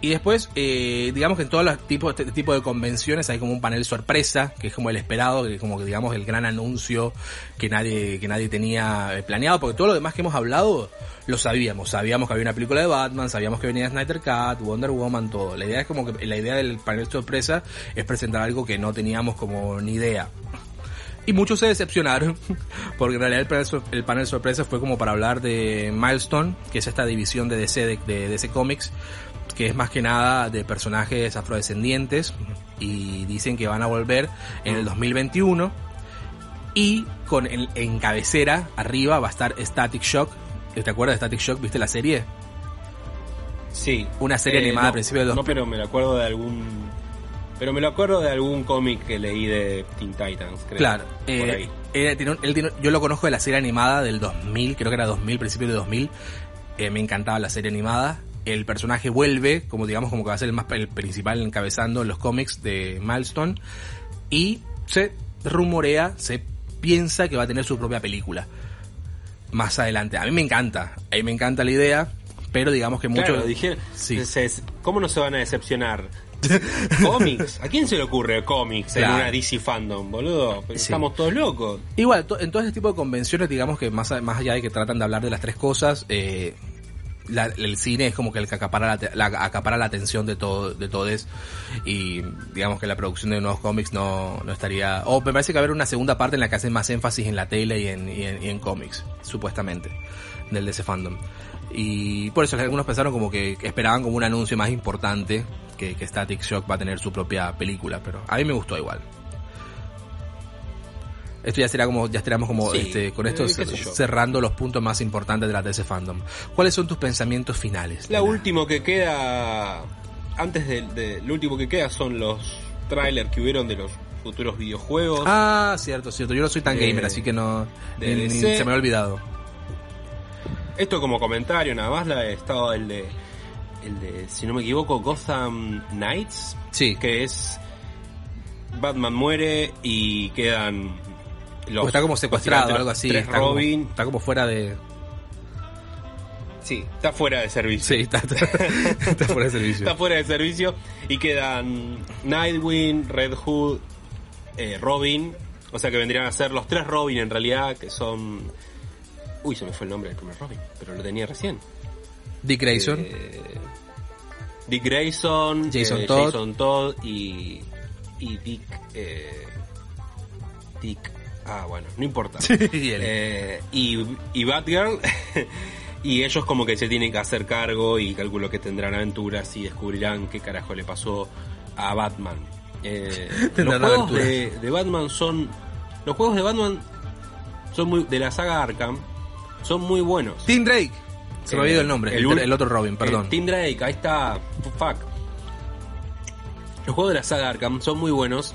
Y después, eh, digamos que en todos los tipos, este tipo de convenciones hay como un panel sorpresa, que es como el esperado, que es como que digamos el gran anuncio que nadie, que nadie tenía eh, planeado, porque todo lo demás que hemos hablado lo sabíamos. Sabíamos que había una película de Batman, sabíamos que venía Snyder Cut, Wonder Woman, todo. La idea es como que la idea del panel sorpresa es presentar algo que no teníamos como ni idea. Y muchos se decepcionaron, [laughs] porque en realidad el panel, el panel sorpresa fue como para hablar de Milestone, que es esta división de DC, de, de DC Comics, que es más que nada de personajes afrodescendientes, y dicen que van a volver en el 2021, y con en, en cabecera, arriba, va a estar Static Shock. ¿Te acuerdas de Static Shock? ¿Viste la serie? Sí. Una serie animada no, a principios de los- No, pero me acuerdo de algún. Pero me lo acuerdo de algún cómic que leí de Teen Titans, creo. Claro, por eh, ahí. él tiene un- él tiene- yo lo conozco de la serie animada del 2000, creo que era 2000, principio de 2000. Eh, me encantaba la serie animada. El personaje vuelve, como digamos, como que va a ser el más el principal encabezando en los cómics de Milestone. Y se rumorea, se piensa que va a tener su propia película. Más adelante. A mí me encanta, a mí me encanta la idea, pero digamos que mucho... Claro, dijeron, Sí. ¿cómo no se van a decepcionar? [laughs] ¿Cómics? ¿A quién se le ocurre cómics en una DC fandom, boludo? Sí. Estamos todos locos. Igual, to- en todo este tipo de convenciones, digamos que más, más allá de que tratan de hablar de las tres cosas, eh, la- el cine es como que el que acapara la, acapara la atención de todo de todos y digamos que la producción de nuevos cómics no, no estaría o me parece que va a haber una segunda parte en la que hacen más énfasis en la tele y en, y en, y en cómics supuestamente del DC fandom y por eso algunos pensaron como que esperaban como un anuncio más importante que, que Static Shock va a tener su propia película pero a mí me gustó igual esto ya será como, ya estaríamos como Sí, este, con esto cerrando los puntos más importantes de la DC Fandom. ¿Cuáles son tus pensamientos finales? La Nena? último que queda, antes de, de- lo último que queda son los trailers que hubieron de los futuros videojuegos. Ah, cierto, cierto. Yo no soy tan gamer, así que no. ni- ni- se me ha olvidado. Esto como comentario nada más, la, estaba el de, el de, si no me equivoco, Gotham Knights, Sí. que es Batman muere y quedan los está como secuestrado o algo así. Tres Está como, Robin, está como fuera de. sí, está fuera de servicio. Sí, está, está, [laughs] está fuera de servicio. Está fuera de servicio y quedan Nightwing, Red Hood, eh, Robin, o sea que vendrían a ser los tres Robin en realidad, que son Uy, se me fue el nombre del primer Robin, pero lo tenía recién. Dick Grayson. Eh, Dick Grayson, Jason eh, Todd. Jason Todd y, y Dick. eh, Dick. Ah, bueno, no importa. [laughs] Eh, y, y Batgirl. [laughs] y ellos como que se tienen que hacer cargo y calculo que tendrán aventuras y descubrirán qué carajo le pasó a Batman. Eh, [laughs] los juegos de Batman son... Los juegos de Batman son muy... De la saga Arkham son muy buenos. Tim Drake. Se me Eh, había ido el nombre. El, otro Robin, perdón. eh, Tim Drake, ahí está. Fuck. Los juegos de la saga Arkham son muy buenos.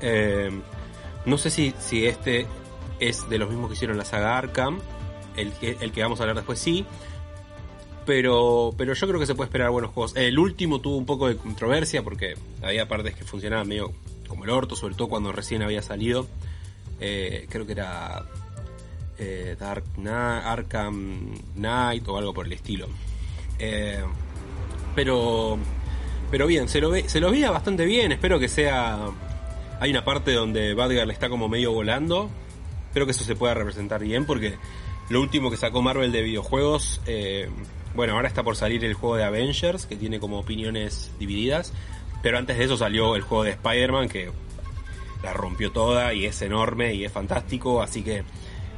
Eh, no sé si, si este es de los mismos que hicieron la saga Arkham. El que, el que vamos a hablar después sí. Pero, pero yo creo que se puede esperar buenos juegos. El último tuvo un poco de controversia porque había partes que funcionaban medio como el orto, sobre todo cuando recién había salido. Eh, creo que era eh, Dark Knight, Arkham Knight o algo por el estilo. Eh, pero pero bien, se lo ve, se lo veía bastante bien. Espero que sea. Hay una parte donde Badger está como medio volando. Espero que eso se pueda representar bien porque lo último que sacó Marvel de videojuegos. eh, bueno, ahora está por salir el juego de Avengers que tiene como opiniones divididas. Pero antes de eso salió el juego de Spider-Man que la rompió toda y es enorme y es fantástico. Así que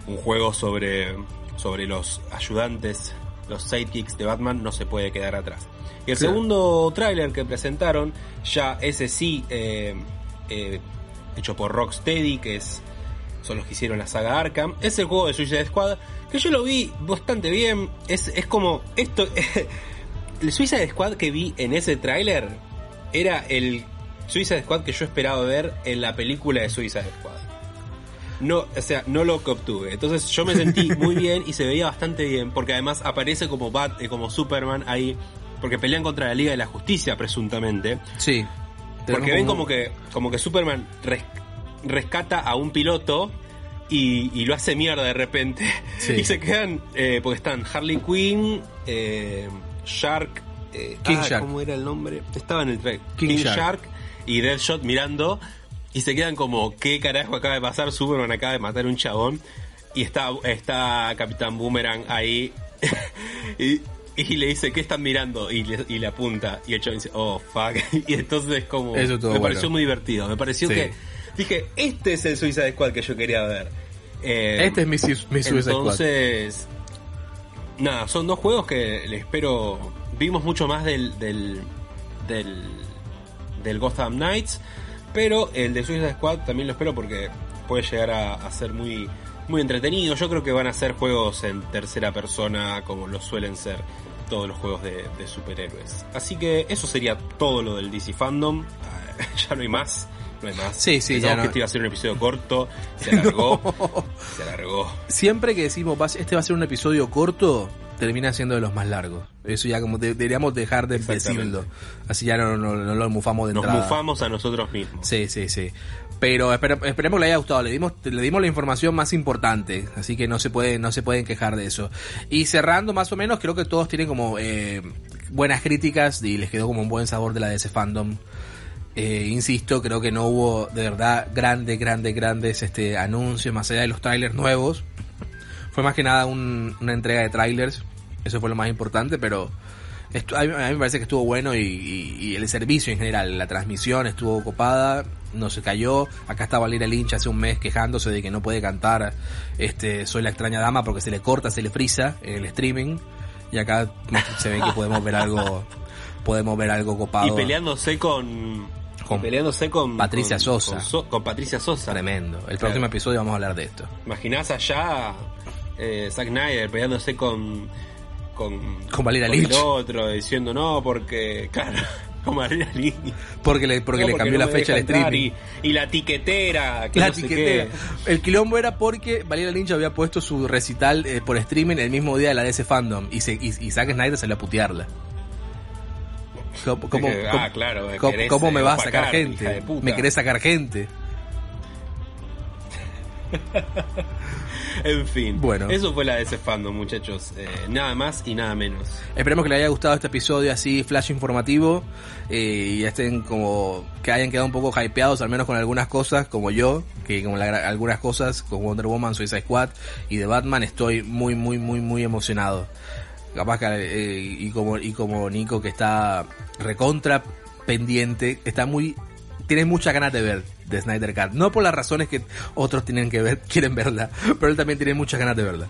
un juego sobre, sobre los ayudantes, los sidekicks de Batman, no se puede quedar atrás. Y el Claro. segundo tráiler que presentaron, ya ese sí, eh, eh, hecho por Rocksteady, que es son los que hicieron la saga Arkham, es el juego de Suicide Squad, que yo lo vi bastante bien. Es, es como esto. [laughs] el Suicide Squad que vi en ese tráiler era el Suicide Squad que yo esperaba ver en la película de Suicide Squad. No, o sea, no lo que obtuve. Entonces yo me sentí [laughs] muy bien y se veía bastante bien, porque además aparece como Bat, eh, como Superman ahí, porque pelean contra la Liga de la Justicia presuntamente. Sí. Porque ven como que, como que Superman res- rescata a un piloto y, y lo hace mierda de repente. Sí. [laughs] Y se quedan, eh, porque están Harley Quinn, eh, Shark, eh, King ah, Shark. ¿cómo era el nombre? Estaba en el track. King King, Shark. Shark. y Deadshot mirando y se quedan como, ¿qué carajo acaba de pasar? Superman acaba de matar a un chabón y está, está Capitán Boomerang ahí [laughs] y, y le dice, ¿qué están mirando? Y le, y le apunta y el chabón dice, oh, fuck. [laughs] Y entonces como, Eso me bueno. pareció muy divertido. Me pareció Sí. que, dije, este es el Suicide Squad que yo quería ver. Eh, Este es mi, mi Suicide Squad. entonces, nada, son dos juegos que le espero. Vimos mucho más del, del, del, del Gotham Knights, pero el de Suicide Squad también lo espero porque puede llegar a, a ser muy, muy entretenido. Yo creo que van a ser juegos en tercera persona, como lo suelen ser todos los juegos de, de superhéroes. Así que eso sería todo lo del DC Fandom. [laughs] Ya no hay más. No hay más. Sí, sí, Pensamos ya no. que este iba a ser un episodio corto. Se [laughs] alargó. Se alargó. Siempre que decimos "Va- este va a ser un episodio corto, termina siendo de los más largos. Eso ya como de- deberíamos dejar de decirlo. Así ya no, no- no lo mufamos de Nos entrada. mufamos a nosotros mismos. Sí, sí, sí. Pero espere- esperemos que le haya gustado. Le dimos, le dimos la información más importante, así que no se puede, no se pueden quejar de eso. Y cerrando más o menos, creo que todos tienen como eh, buenas críticas y les quedó como un buen sabor de la DC fandom. Eh, insisto, creo que no hubo de verdad grandes, grandes, grandes este, anuncios más allá de los trailers nuevos. Fue más que nada un- una entrega de trailers. Eso fue lo más importante, pero a, mí, a mí me parece que estuvo bueno y, y- y el servicio en general, la transmisión estuvo copada, no se cayó. Acá está Valeria Lynch hace un mes quejándose de que no puede cantar este Soy la extraña dama porque se le corta, se le frisa en el streaming. Y acá se ve que podemos ver algo podemos ver algo copado. Y peleándose con. Peleándose con. Patricia con- Sosa. Con, So- con Patricia Sosa. Tremendo. El Claro. próximo episodio vamos a hablar de esto. Imaginás allá eh, Zack Snyder peleándose con. Con, Con Valeria con Lynch. el otro, diciendo no, porque. [laughs] Claro, con Valeria Lynch. Porque le, porque No, le cambió no la fecha al streaming. Y, y la tiquetera. Que La no sé tiquetera. qué. El quilombo era porque Valeria Lynch había puesto su recital eh, por streaming el mismo día de la DC Fandom y, se, y, y Zack Snyder salió a putearla. ¿Cómo, cómo, cómo- ah, claro, me cómo- querés, cómo me eh, vas a sacar gente? Me querés sacar gente. [laughs] [laughs] en fin. Bueno. Eso fue la de ese fandom, muchachos. Eh, nada más y nada menos. Esperemos que les haya gustado este episodio así, flash informativo, eh, y estén como, que hayan quedado un poco hypeados, al menos con algunas cosas, como yo, que la- algunas cosas, con Wonder Woman, Suicide Squad y de Batman, estoy muy, muy, muy, muy emocionado. Capaz que, eh, y como, y como Nico que está recontra pendiente, está muy, tiene muchas ganas de ver de Snyder Cut. No por las razones que otros tienen que ver, [laughs] quieren verla, pero él también tiene muchas ganas de verla.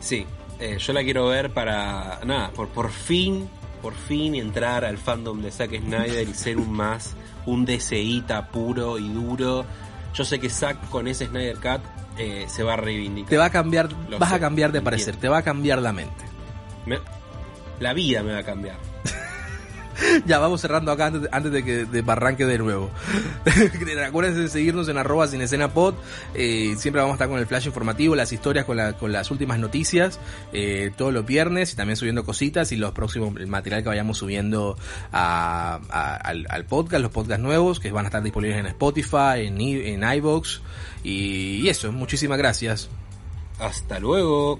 Sí, eh, yo la quiero ver para. Nada, por, por fin, por fin entrar al fandom de Zack Snyder y ser un más, un DCita puro y duro. Yo sé que Zack con ese Snyder Cut eh, se va a reivindicar. Te va a cambiar, Lo vas sé, a cambiar de entiendo. parecer, te va a cambiar la mente. Me- la vida me va a cambiar. [laughs] Ya vamos cerrando acá antes antes de que de arranque de nuevo. [laughs] Acuérdense de seguirnos en arroba sin escena pod. Eh, siempre vamos a estar con el flash informativo, las historias con, la- con las últimas noticias, eh, todos los viernes y también subiendo cositas y los próximos, el material que vayamos subiendo al, podcast, los podcasts nuevos que van a estar disponibles en Spotify, en, en iVoox y eso, muchísimas gracias. Hasta luego.